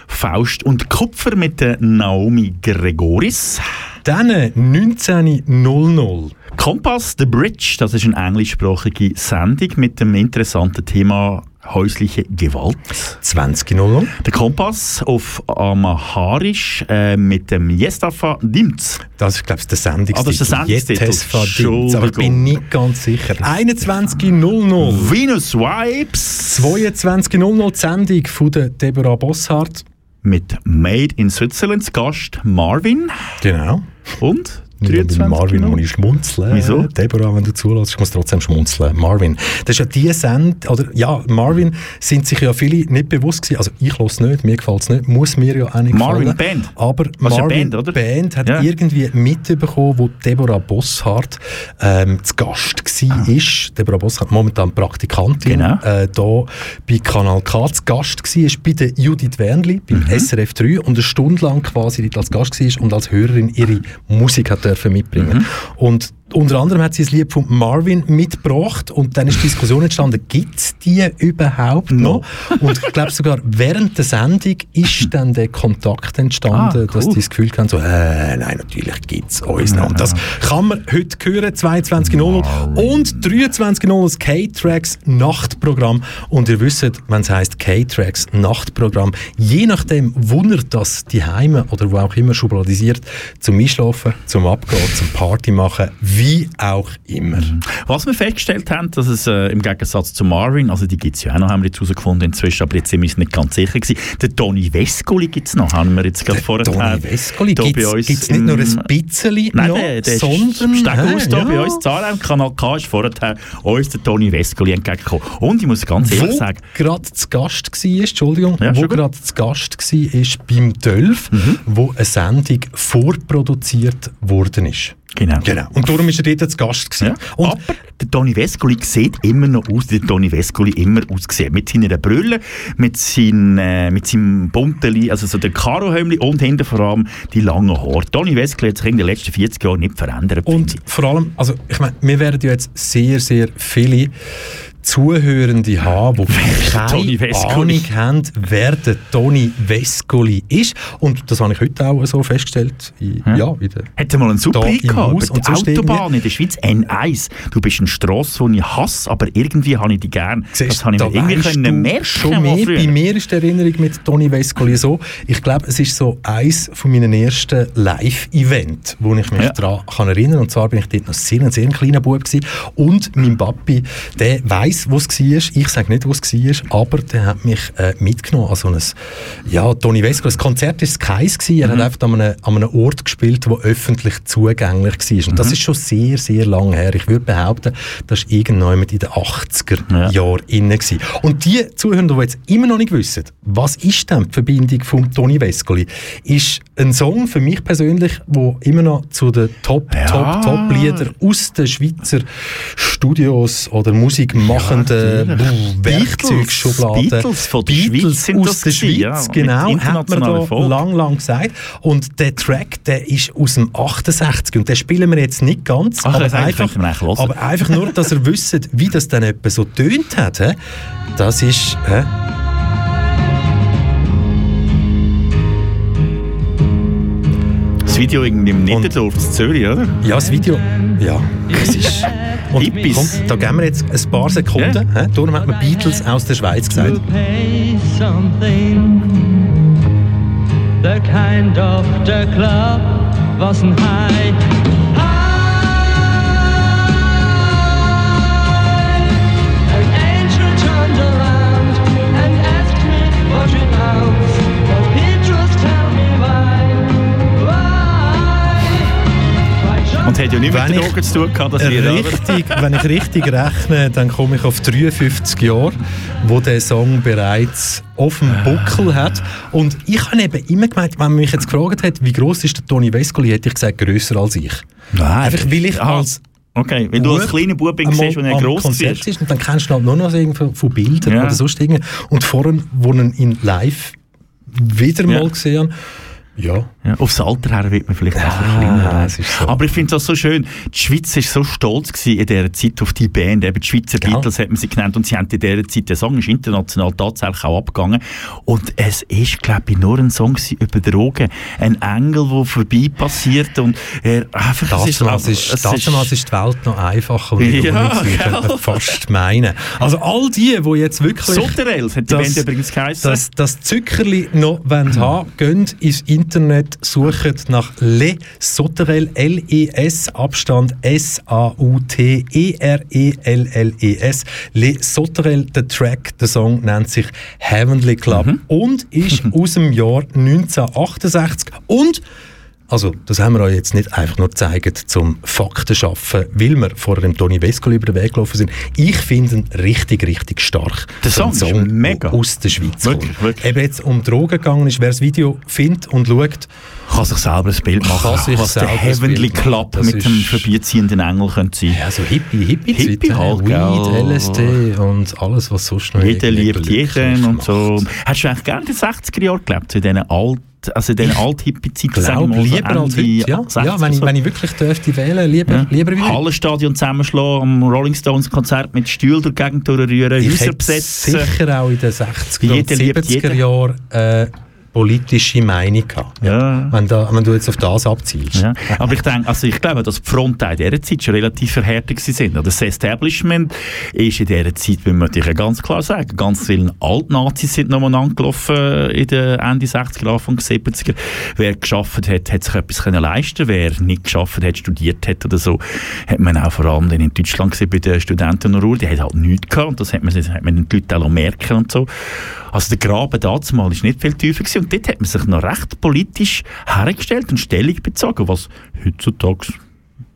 [SPEAKER 3] Faust und Kupfer mit der Naomi Gregoris.
[SPEAKER 2] Dann 19.00
[SPEAKER 3] Kompass, The Bridge, das ist eine englischsprachige Sendung mit dem interessanten Thema häusliche Gewalt.
[SPEAKER 2] 20.00
[SPEAKER 3] Der Kompass auf Amaharisch äh, mit dem Yestafa Dimz.
[SPEAKER 2] Das ist, glaube ich, der Sendungstitel.
[SPEAKER 3] Ah, das ist der Sendungstitel.
[SPEAKER 2] Verdient, aber ich bin nicht ganz sicher. 21.00
[SPEAKER 3] Venus Vibes.
[SPEAKER 2] 22.00 die Sendung von der Deborah Bosshardt.
[SPEAKER 3] Mit Made in Switzerland Gast Marvin.
[SPEAKER 2] Genau.
[SPEAKER 3] Und?
[SPEAKER 2] Bei
[SPEAKER 3] 23
[SPEAKER 2] Marvin
[SPEAKER 3] noch?
[SPEAKER 2] muss ich schmunzeln.
[SPEAKER 3] Wieso?
[SPEAKER 2] Deborah, wenn du zulässt, ich muss trotzdem schmunzeln. Marvin. Das ist ja die Send oder ja, Marvin sind sich ja viele nicht bewusst gewesen. Also ich es nicht, mir gefällt es nicht, muss mir ja auch nicht
[SPEAKER 3] Marvin
[SPEAKER 2] gefallen.
[SPEAKER 3] Band.
[SPEAKER 2] Aber
[SPEAKER 3] eine
[SPEAKER 2] Marvin
[SPEAKER 3] Band, oder?
[SPEAKER 2] Band hat
[SPEAKER 3] Ja.
[SPEAKER 2] irgendwie mitbekommen, wo Deborah Bosshardt ähm, zu Gast war. ist. Deborah Bosshardt, momentan Praktikantin,
[SPEAKER 3] Ah. Genau.
[SPEAKER 2] äh, da bei Kanal K zu Gast war, ist bei der Judith Wernli beim
[SPEAKER 3] Mhm.
[SPEAKER 2] SRF 3 und eine Stunde lang quasi als Gast war und als Hörerin ihre Musik hat dürfen mitbringen.
[SPEAKER 3] Mhm.
[SPEAKER 2] Und unter anderem hat sie das Lied von Marvin mitgebracht und dann ist die Diskussion entstanden, gibt es die überhaupt noch? Und ich glaube sogar während der Sendung ist dann der Kontakt entstanden,
[SPEAKER 3] Ah,
[SPEAKER 2] dass
[SPEAKER 3] cool.
[SPEAKER 2] die das Gefühl haben, so, äh, nein, natürlich gibt es uns noch. Und das kann man heute hören, 22.00 und 23.00 das K-Tracks Nachtprogramm. Und ihr wisst, wenn es heisst K-Tracks Nachtprogramm, je nachdem, ihr das die Heime oder wo auch immer schubladisiert, zum Einschlafen, zum Abgehen, zum Party machen, wie auch immer.
[SPEAKER 3] Was wir festgestellt haben, dass es äh, im Gegensatz zu Marvin, also die gibt es ja auch noch, haben wir jetzt herausgefunden inzwischen, aber jetzt sind wir uns nicht ganz sicher gewesen. Der Toni Vescoli gibt es noch, haben wir jetzt gerade vorher
[SPEAKER 2] Toni Vescoli gibt es nicht nur ein bisschen
[SPEAKER 3] Nein,
[SPEAKER 2] noch,
[SPEAKER 3] der, der
[SPEAKER 2] sondern...
[SPEAKER 3] Da
[SPEAKER 2] ja.
[SPEAKER 3] bei uns, im Kanal K, ist vorher uns der Toni Vescoli entgegengekommen. Und ich muss ganz ehrlich
[SPEAKER 2] wo
[SPEAKER 3] sagen,
[SPEAKER 2] gerade zu Gast war, Entschuldigung,
[SPEAKER 3] Ja,
[SPEAKER 2] wo gerade zu Gast war, ist beim Dölf, wo eine Sendung vorproduziert worden ist.
[SPEAKER 3] Genau.
[SPEAKER 2] genau. Und darum ist er dort zu Gast gewesen. Und
[SPEAKER 3] aber der Toni Vescoli sieht immer noch aus, wie der Toni Vescoli immer ausgesehen Mit seiner Brille, mit, sein, äh, mit seinem bunten, also so der Karohemli und hinten vor allem die langen Haare. Toni Vescoli hat sich in den letzten 40 Jahren nicht verändert.
[SPEAKER 2] Und vor allem, also ich meine, wir werden ja jetzt sehr, sehr viele Zuhörende haben, die keine? Ahnung haben, wer der Toni Vescoli ist. Und das habe ich heute auch so festgestellt. In, ja, in der,
[SPEAKER 3] Hätte mal einen Super gehabt, die Autobahn in der Schweiz, N1. Du bist eine Strasse, die ich hasse, aber irgendwie habe ich die gern. das habe ich
[SPEAKER 2] da
[SPEAKER 3] mir irgendwie können merken
[SPEAKER 2] schon mehr. Bei mir ist die Erinnerung mit Toni Vescoli so, ich glaube, es ist so eins von meinen ersten Live-Events, wo ich mich
[SPEAKER 3] Ja.
[SPEAKER 2] daran kann erinnern Und zwar bin ich dort noch sehr, ein sehr kleiner Bub gewesen. Und mein Papi, der weiss weiss, wo es war. Ich sage nicht, wo es war, aber der hat mich äh, mitgenommen an so ein, ja, Toni Vesco, das Konzert war keins. Er
[SPEAKER 3] Mhm.
[SPEAKER 2] hat einfach an einem, an einem Ort gespielt, der öffentlich zugänglich war. Und das
[SPEAKER 3] Mhm.
[SPEAKER 2] ist schon sehr, sehr lange her. Ich würde behaupten, das war irgendwann in den 80er Jahren inne gewesen. Und die Zuhörer, die jetzt immer noch nicht wissen, was ist denn die Verbindung von Toni Vescoli, ist ein Song für mich persönlich, wo immer noch zu den Top, Top, Top Liedern aus den Schweizer Studios oder musikmachenden
[SPEAKER 3] Ja,
[SPEAKER 2] ja, Werkzeugschubladen.
[SPEAKER 3] Beatles von der Schweiz sind
[SPEAKER 2] aus der
[SPEAKER 3] ja,
[SPEAKER 2] Schweiz,
[SPEAKER 3] mit
[SPEAKER 2] genau, hat man da
[SPEAKER 3] Erfolg.
[SPEAKER 2] lang, lang gesagt. Und der Track, der ist aus dem 68 und den spielen wir jetzt nicht ganz,
[SPEAKER 3] Ach,
[SPEAKER 2] aber, einfach, aber einfach nur, dass ihr wisst, wie das dann etwa so tönt hat. Das ist... hä?
[SPEAKER 3] Video im Niederdorf in Zürich, oder?
[SPEAKER 2] Ja, das Video. Ja, es ist. Und
[SPEAKER 3] Hippies.
[SPEAKER 2] komm, da geben wir jetzt ein paar Sekunden. hä? Darum hat man Beatles aus der Schweiz gesagt.
[SPEAKER 13] The kind of the club wasn't high.
[SPEAKER 3] Und hat ja nichts mit
[SPEAKER 2] Wenn
[SPEAKER 3] den
[SPEAKER 2] ich
[SPEAKER 3] Drogen zu tun gehabt, das Lied, oder?
[SPEAKER 2] richtig, wenn ich richtig rechne, dann komme ich auf 53 Jahre, wo der Song bereits auf dem Buckel hat. Und ich habe eben immer gemeint, wenn man mich jetzt gefragt hat, wie groß ist der Toni Vescoli, hätte ich gesagt, grösser als ich.
[SPEAKER 3] Nein.
[SPEAKER 2] Einfach weil ich
[SPEAKER 3] Ah,
[SPEAKER 2] als
[SPEAKER 3] Okay, wenn du als kleiner Bub siehst, wenn er gross
[SPEAKER 2] Konzert
[SPEAKER 3] ist.
[SPEAKER 2] und dann kennst du ihn halt nur noch irgendwie von Bildern
[SPEAKER 3] Ja.
[SPEAKER 2] oder sonst irgendwie. Und vorhin, wo ich ihn live wieder
[SPEAKER 3] Ja.
[SPEAKER 2] mal gesehen habe, ja,
[SPEAKER 3] Ja, aufs Alter her wird man vielleicht auch
[SPEAKER 2] Ah,
[SPEAKER 3] bisschen kleiner.
[SPEAKER 2] ist so.
[SPEAKER 3] Aber ich finde das so schön. Die Schweiz war so stolz in dieser Zeit auf die Band. Eben die Schweizer Beatles hat man sie genannt. Und sie haben in dieser Zeit, der Song ist international tatsächlich auch abgegangen. Und es ist, glaube ich, nur ein Song über Drogen. Ein Engel, der vorbei passiert. Und er einfach, es
[SPEAKER 2] Damals ist,
[SPEAKER 3] es
[SPEAKER 2] damals ist die Welt noch einfacher und
[SPEAKER 3] Ja, gell?
[SPEAKER 2] man fast meinen. Also all die, die jetzt wirklich
[SPEAKER 3] Soterels hat die Band übrigens geheißen.
[SPEAKER 2] das, das Zuckerli noch wollen haben, gehen ins Internet, suchen nach Le Soterel, L-E-S, Abstand E S-A-U-T-E-R-E-L-L-E-S. Le Soterel, der Track, der Song nennt sich Heavenly Club
[SPEAKER 3] Mhm.
[SPEAKER 2] und ist aus dem Jahr 1968 und also, das haben wir euch jetzt nicht einfach nur gezeigt zum Fakten schaffen, weil wir vor dem Toni Vescoli über den Weg gelaufen sind. Ich finde ihn richtig, richtig stark.
[SPEAKER 3] Der
[SPEAKER 2] So ein
[SPEAKER 3] Song ist mega.
[SPEAKER 2] aus der Schweiz
[SPEAKER 3] Wirklich, wirklich.
[SPEAKER 2] Eben jetzt um Drogen gegangen ist, wer das Video findet und schaut,
[SPEAKER 3] kann sich selber ein Bild machen,
[SPEAKER 2] Kann sich
[SPEAKER 3] was der Heavenly. Club
[SPEAKER 2] Das
[SPEAKER 3] mit dem vorbeiziehenden Engel könnte sein.
[SPEAKER 2] ja, so Hippie, Hippie,
[SPEAKER 3] Hippie halt, gell?
[SPEAKER 2] Weed, LSD und alles, was sonst noch
[SPEAKER 3] Jeder liebt jeden und so. Hast du eigentlich gerne in den 60er Jahren gelebt, so in diesen alt, also Alt-Hippie-Zeiten?
[SPEAKER 2] Ich glaube, lieber als heute, ja. ja wenn, ich, wenn ich wirklich dürfte wählen, lieber,
[SPEAKER 3] Ja.
[SPEAKER 2] lieber wie.
[SPEAKER 3] Hallenstadion zusammenschlagen, am Rolling Stones Konzert mit Stuhl durch die Gegend durchrühren, Häuser besetzen.
[SPEAKER 2] sicher auch in den 60er und
[SPEAKER 3] Jeder liebt
[SPEAKER 2] 70er
[SPEAKER 3] jeden.
[SPEAKER 2] Jahren äh, politische Meinung gehabt.
[SPEAKER 3] Ja.
[SPEAKER 2] Wenn, da, wenn du jetzt auf das abzielst.
[SPEAKER 3] Ja. Aber ich denke, also ich glaube, dass die Frontteile in dieser Zeit schon relativ verhärtet sind. Oder Das Establishment ist in dieser Zeit, wie man natürlich ganz klar sagen, ganz viele Altnazis sind nochmal angelaufen in den Ende 60er, Anfang 70er. Wer geschafft hat, hat sich etwas können leisten Wer nicht geschafft hat, studiert hat oder so, hat man auch vor allem in Deutschland gesehen bei den Studenten Ruhr, die haben halt nichts gehabt und das hat man, das hat man den Leuten auch merken und so. Also der Graben damals war nicht viel tiefer gewesen. und dort hat man sich noch recht politisch hergestellt und Stellung bezogen, was heutzutage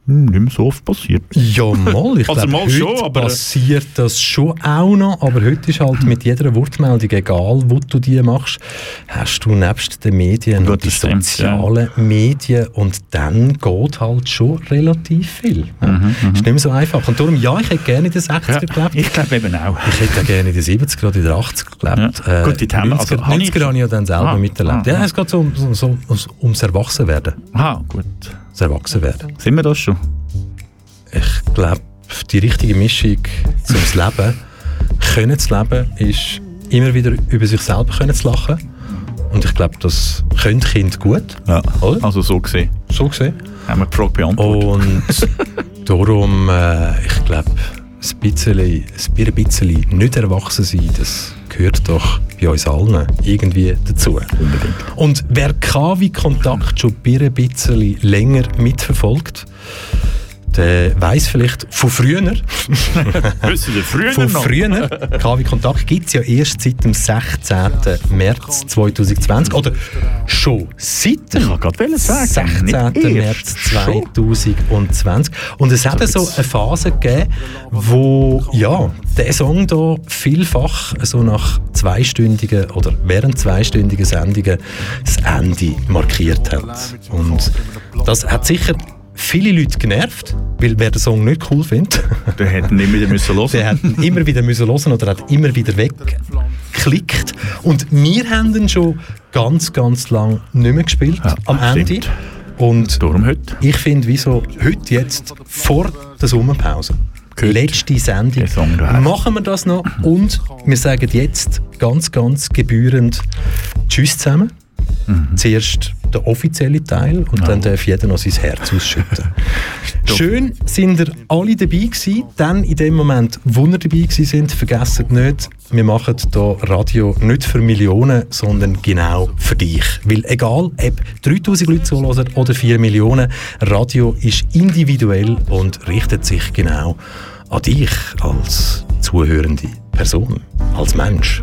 [SPEAKER 3] nicht mehr so oft passiert.
[SPEAKER 2] Ja, mal. Ich
[SPEAKER 3] Also
[SPEAKER 2] glaube,
[SPEAKER 3] mal
[SPEAKER 2] heute
[SPEAKER 3] schon, aber-
[SPEAKER 2] passiert das schon auch noch. Aber heute ist halt mit jeder Wortmeldung, egal wo du die machst, hast du nebst den Medien
[SPEAKER 3] das stimmt,
[SPEAKER 2] sozialen Medien und dann geht halt schon relativ viel. Ja.
[SPEAKER 3] Mhm,
[SPEAKER 2] ist nicht mehr so einfach. Und darum, ja, ich hätte gerne in den 60er gelebt.
[SPEAKER 3] Ich glaube eben auch.
[SPEAKER 2] Ich hätte auch gerne in den 70er oder in den 80er gelebt.
[SPEAKER 3] Ja. Gut, die haben wir-
[SPEAKER 2] 90er,
[SPEAKER 3] also, habe ich-
[SPEAKER 2] 90er habe ich ja dann selber
[SPEAKER 3] Ah,
[SPEAKER 2] miterlebt.
[SPEAKER 3] ah,
[SPEAKER 2] ja,
[SPEAKER 3] ah.
[SPEAKER 2] es geht so, um- so, ums, Erwachsenwerden.
[SPEAKER 3] Aha, gut.
[SPEAKER 2] Das Erwachsenwerden.
[SPEAKER 3] Sind wir das schon?
[SPEAKER 2] Ich glaube, die richtige Mischung zum Leben, können zu leben, ist immer wieder über sich selber können zu lachen. Und ich glaube, das können Kinder gut.
[SPEAKER 3] Ja.
[SPEAKER 2] Oder?
[SPEAKER 3] Also so gesehen.
[SPEAKER 2] So gesehen.
[SPEAKER 3] Haben wir die Frage beantwortet.
[SPEAKER 2] Und darum, äh, ich glaube, ein bisschen, ein bisschen nicht erwachsen sein, das gehört doch bei uns allen irgendwie dazu. Und wer KW-Kontakt schon ein bisschen länger mitverfolgt, der weiss vielleicht von früher.
[SPEAKER 3] Wissen Sie früher
[SPEAKER 2] von
[SPEAKER 3] noch?
[SPEAKER 2] früher. KW Kontakt gibt es ja erst seit dem 16. März 2020. Oder schon seit dem
[SPEAKER 3] wollte sagen,
[SPEAKER 2] 16.
[SPEAKER 3] nicht
[SPEAKER 2] März
[SPEAKER 3] erst, schon.
[SPEAKER 2] 2020. Und es hat so eine Phase gegeben, wo ja, der Song da vielfach so nach zweistündigen oder während zweistündigen Sendungen das Ende markiert hat. Und das hat sicher viele Leute genervt, weil wer den Song nicht cool findet,
[SPEAKER 3] Der hätte ihn immer wieder müssen hören.
[SPEAKER 2] der hat ihn immer wieder müssen hören oder hat immer wieder weggeklickt. Und wir haben ihn schon ganz, ganz lang nicht mehr gespielt am Ende.
[SPEAKER 3] stimmt.
[SPEAKER 2] Und
[SPEAKER 3] Darum heute.
[SPEAKER 2] ich finde, wieso heute jetzt vor der Sommerpause, letzte Sendung, machen wir das noch und wir sagen jetzt ganz, ganz gebührend Tschüss zusammen.
[SPEAKER 3] Mhm.
[SPEAKER 2] Zuerst der offizielle Teil und dann darf jeder noch sein Herz ausschütten. Schön sind ihr alle dabei gewesen. Dann in dem Moment, wo ihr dabei gewesen sind, vergessen nicht, wir machen hier Radio nicht für Millionen, sondern genau für dich. Weil egal, ob 3000 Leute zuhören oder 4 Millionen, Radio ist individuell und richtet sich genau an dich als zuhörende Person, als Mensch.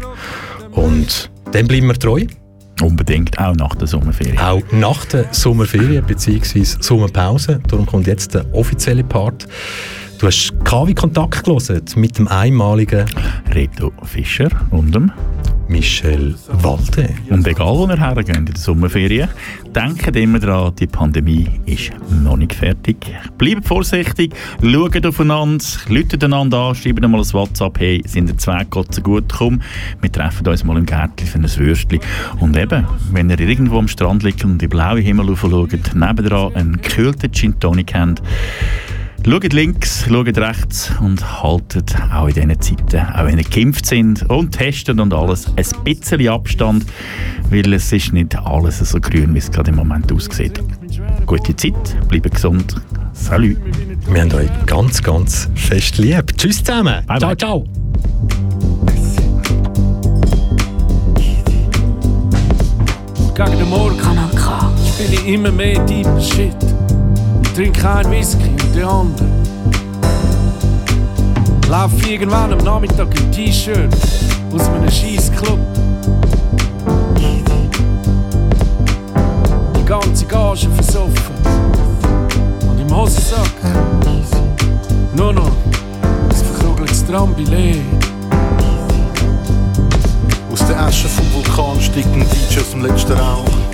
[SPEAKER 2] Und dem bleiben wir treu.
[SPEAKER 3] Unbedingt, auch nach der Sommerferien.
[SPEAKER 2] Auch nach der Sommerferien bzw. Sommerpause. Darum kommt jetzt der offizielle Part. Du hast KW Kontakt gelesen mit dem einmaligen
[SPEAKER 3] Reto Fischer und dem
[SPEAKER 2] Michel Walde.
[SPEAKER 3] Und egal, wo ihr hergeht in der Sommerferien, denkt immer daran, die Pandemie ist noch nicht fertig. Bleibt vorsichtig, schaut aufeinander, läutet einander an, schreibt mal ein WhatsApp, hey, sind ihr zwei Gott so gut, komm, wir treffen uns mal im Gärtchen für ein Würstchen. Und eben, wenn ihr irgendwo am Strand liegt und in den blauen Himmel schaut, nebendran einen gekühlten Gin Tonic habt, Schaut links, schaut rechts und haltet auch in diesen Zeiten, auch wenn ihr geimpft sind und testet und alles, ein bisschen Abstand, weil es ist nicht alles so grün, wie es gerade im Moment aussieht. Gute Zeit, bleibt gesund. Salut.
[SPEAKER 2] Wir haben euch ganz, ganz fest lieb. Tschüss zusammen.
[SPEAKER 3] Bye,
[SPEAKER 2] ciao,
[SPEAKER 3] bye.
[SPEAKER 2] ciao.
[SPEAKER 14] Gegen den Morgen bin ich immer mehr deep shit. Trink ein Whisky und den anderen. Lauf irgendwann am Nachmittag im T-Shirt aus einem scheiß Club. Die ganze Gage versoffen. Und im Hosensack nur noch ein verkrugeltes Trambillet.
[SPEAKER 4] Aus der Asche vom Vulkan steigt ein DJ aus dem letzten Rauch.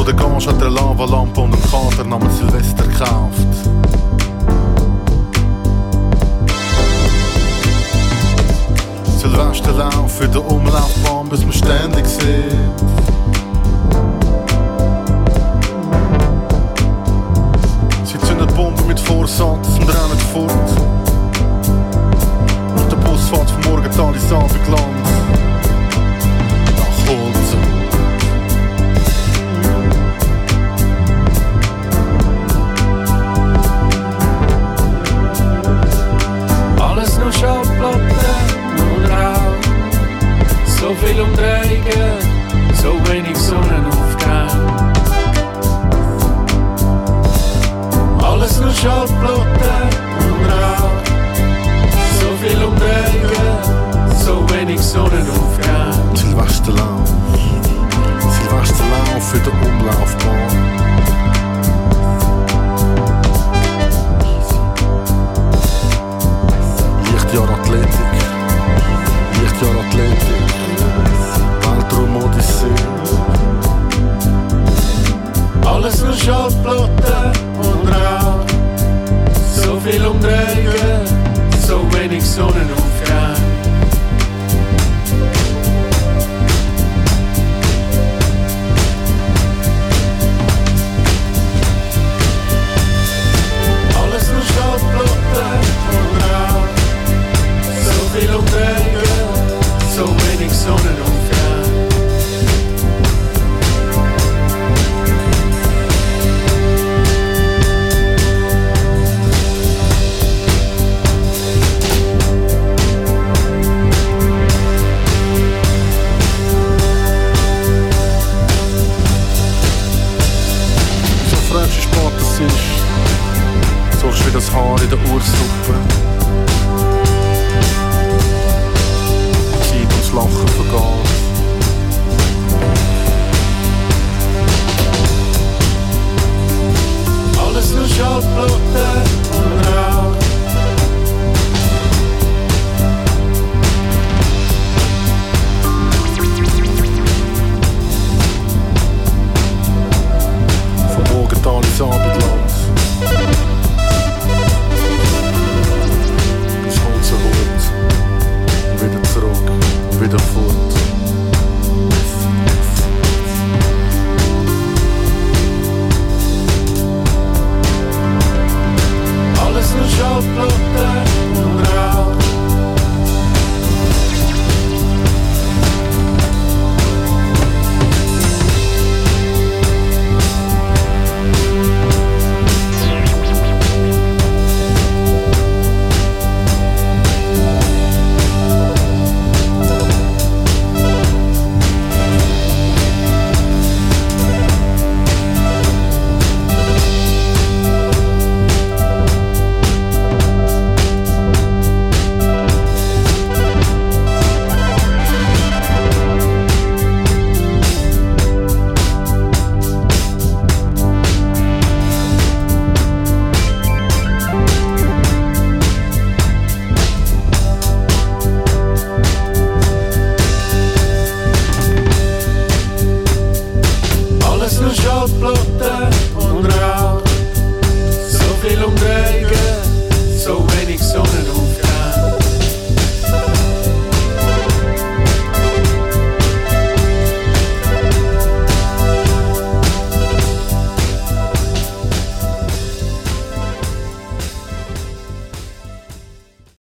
[SPEAKER 4] Von der Gage hat er eine Lavalampe und einen Kater namens Silvester gekauft. Silvesterlauf für den Umlaufbahn, bis man ständig sieht. Sie zünden Bomben mit Vorsatz und rennen fort. Und der Bus fährt vom Morgental ins Abendland.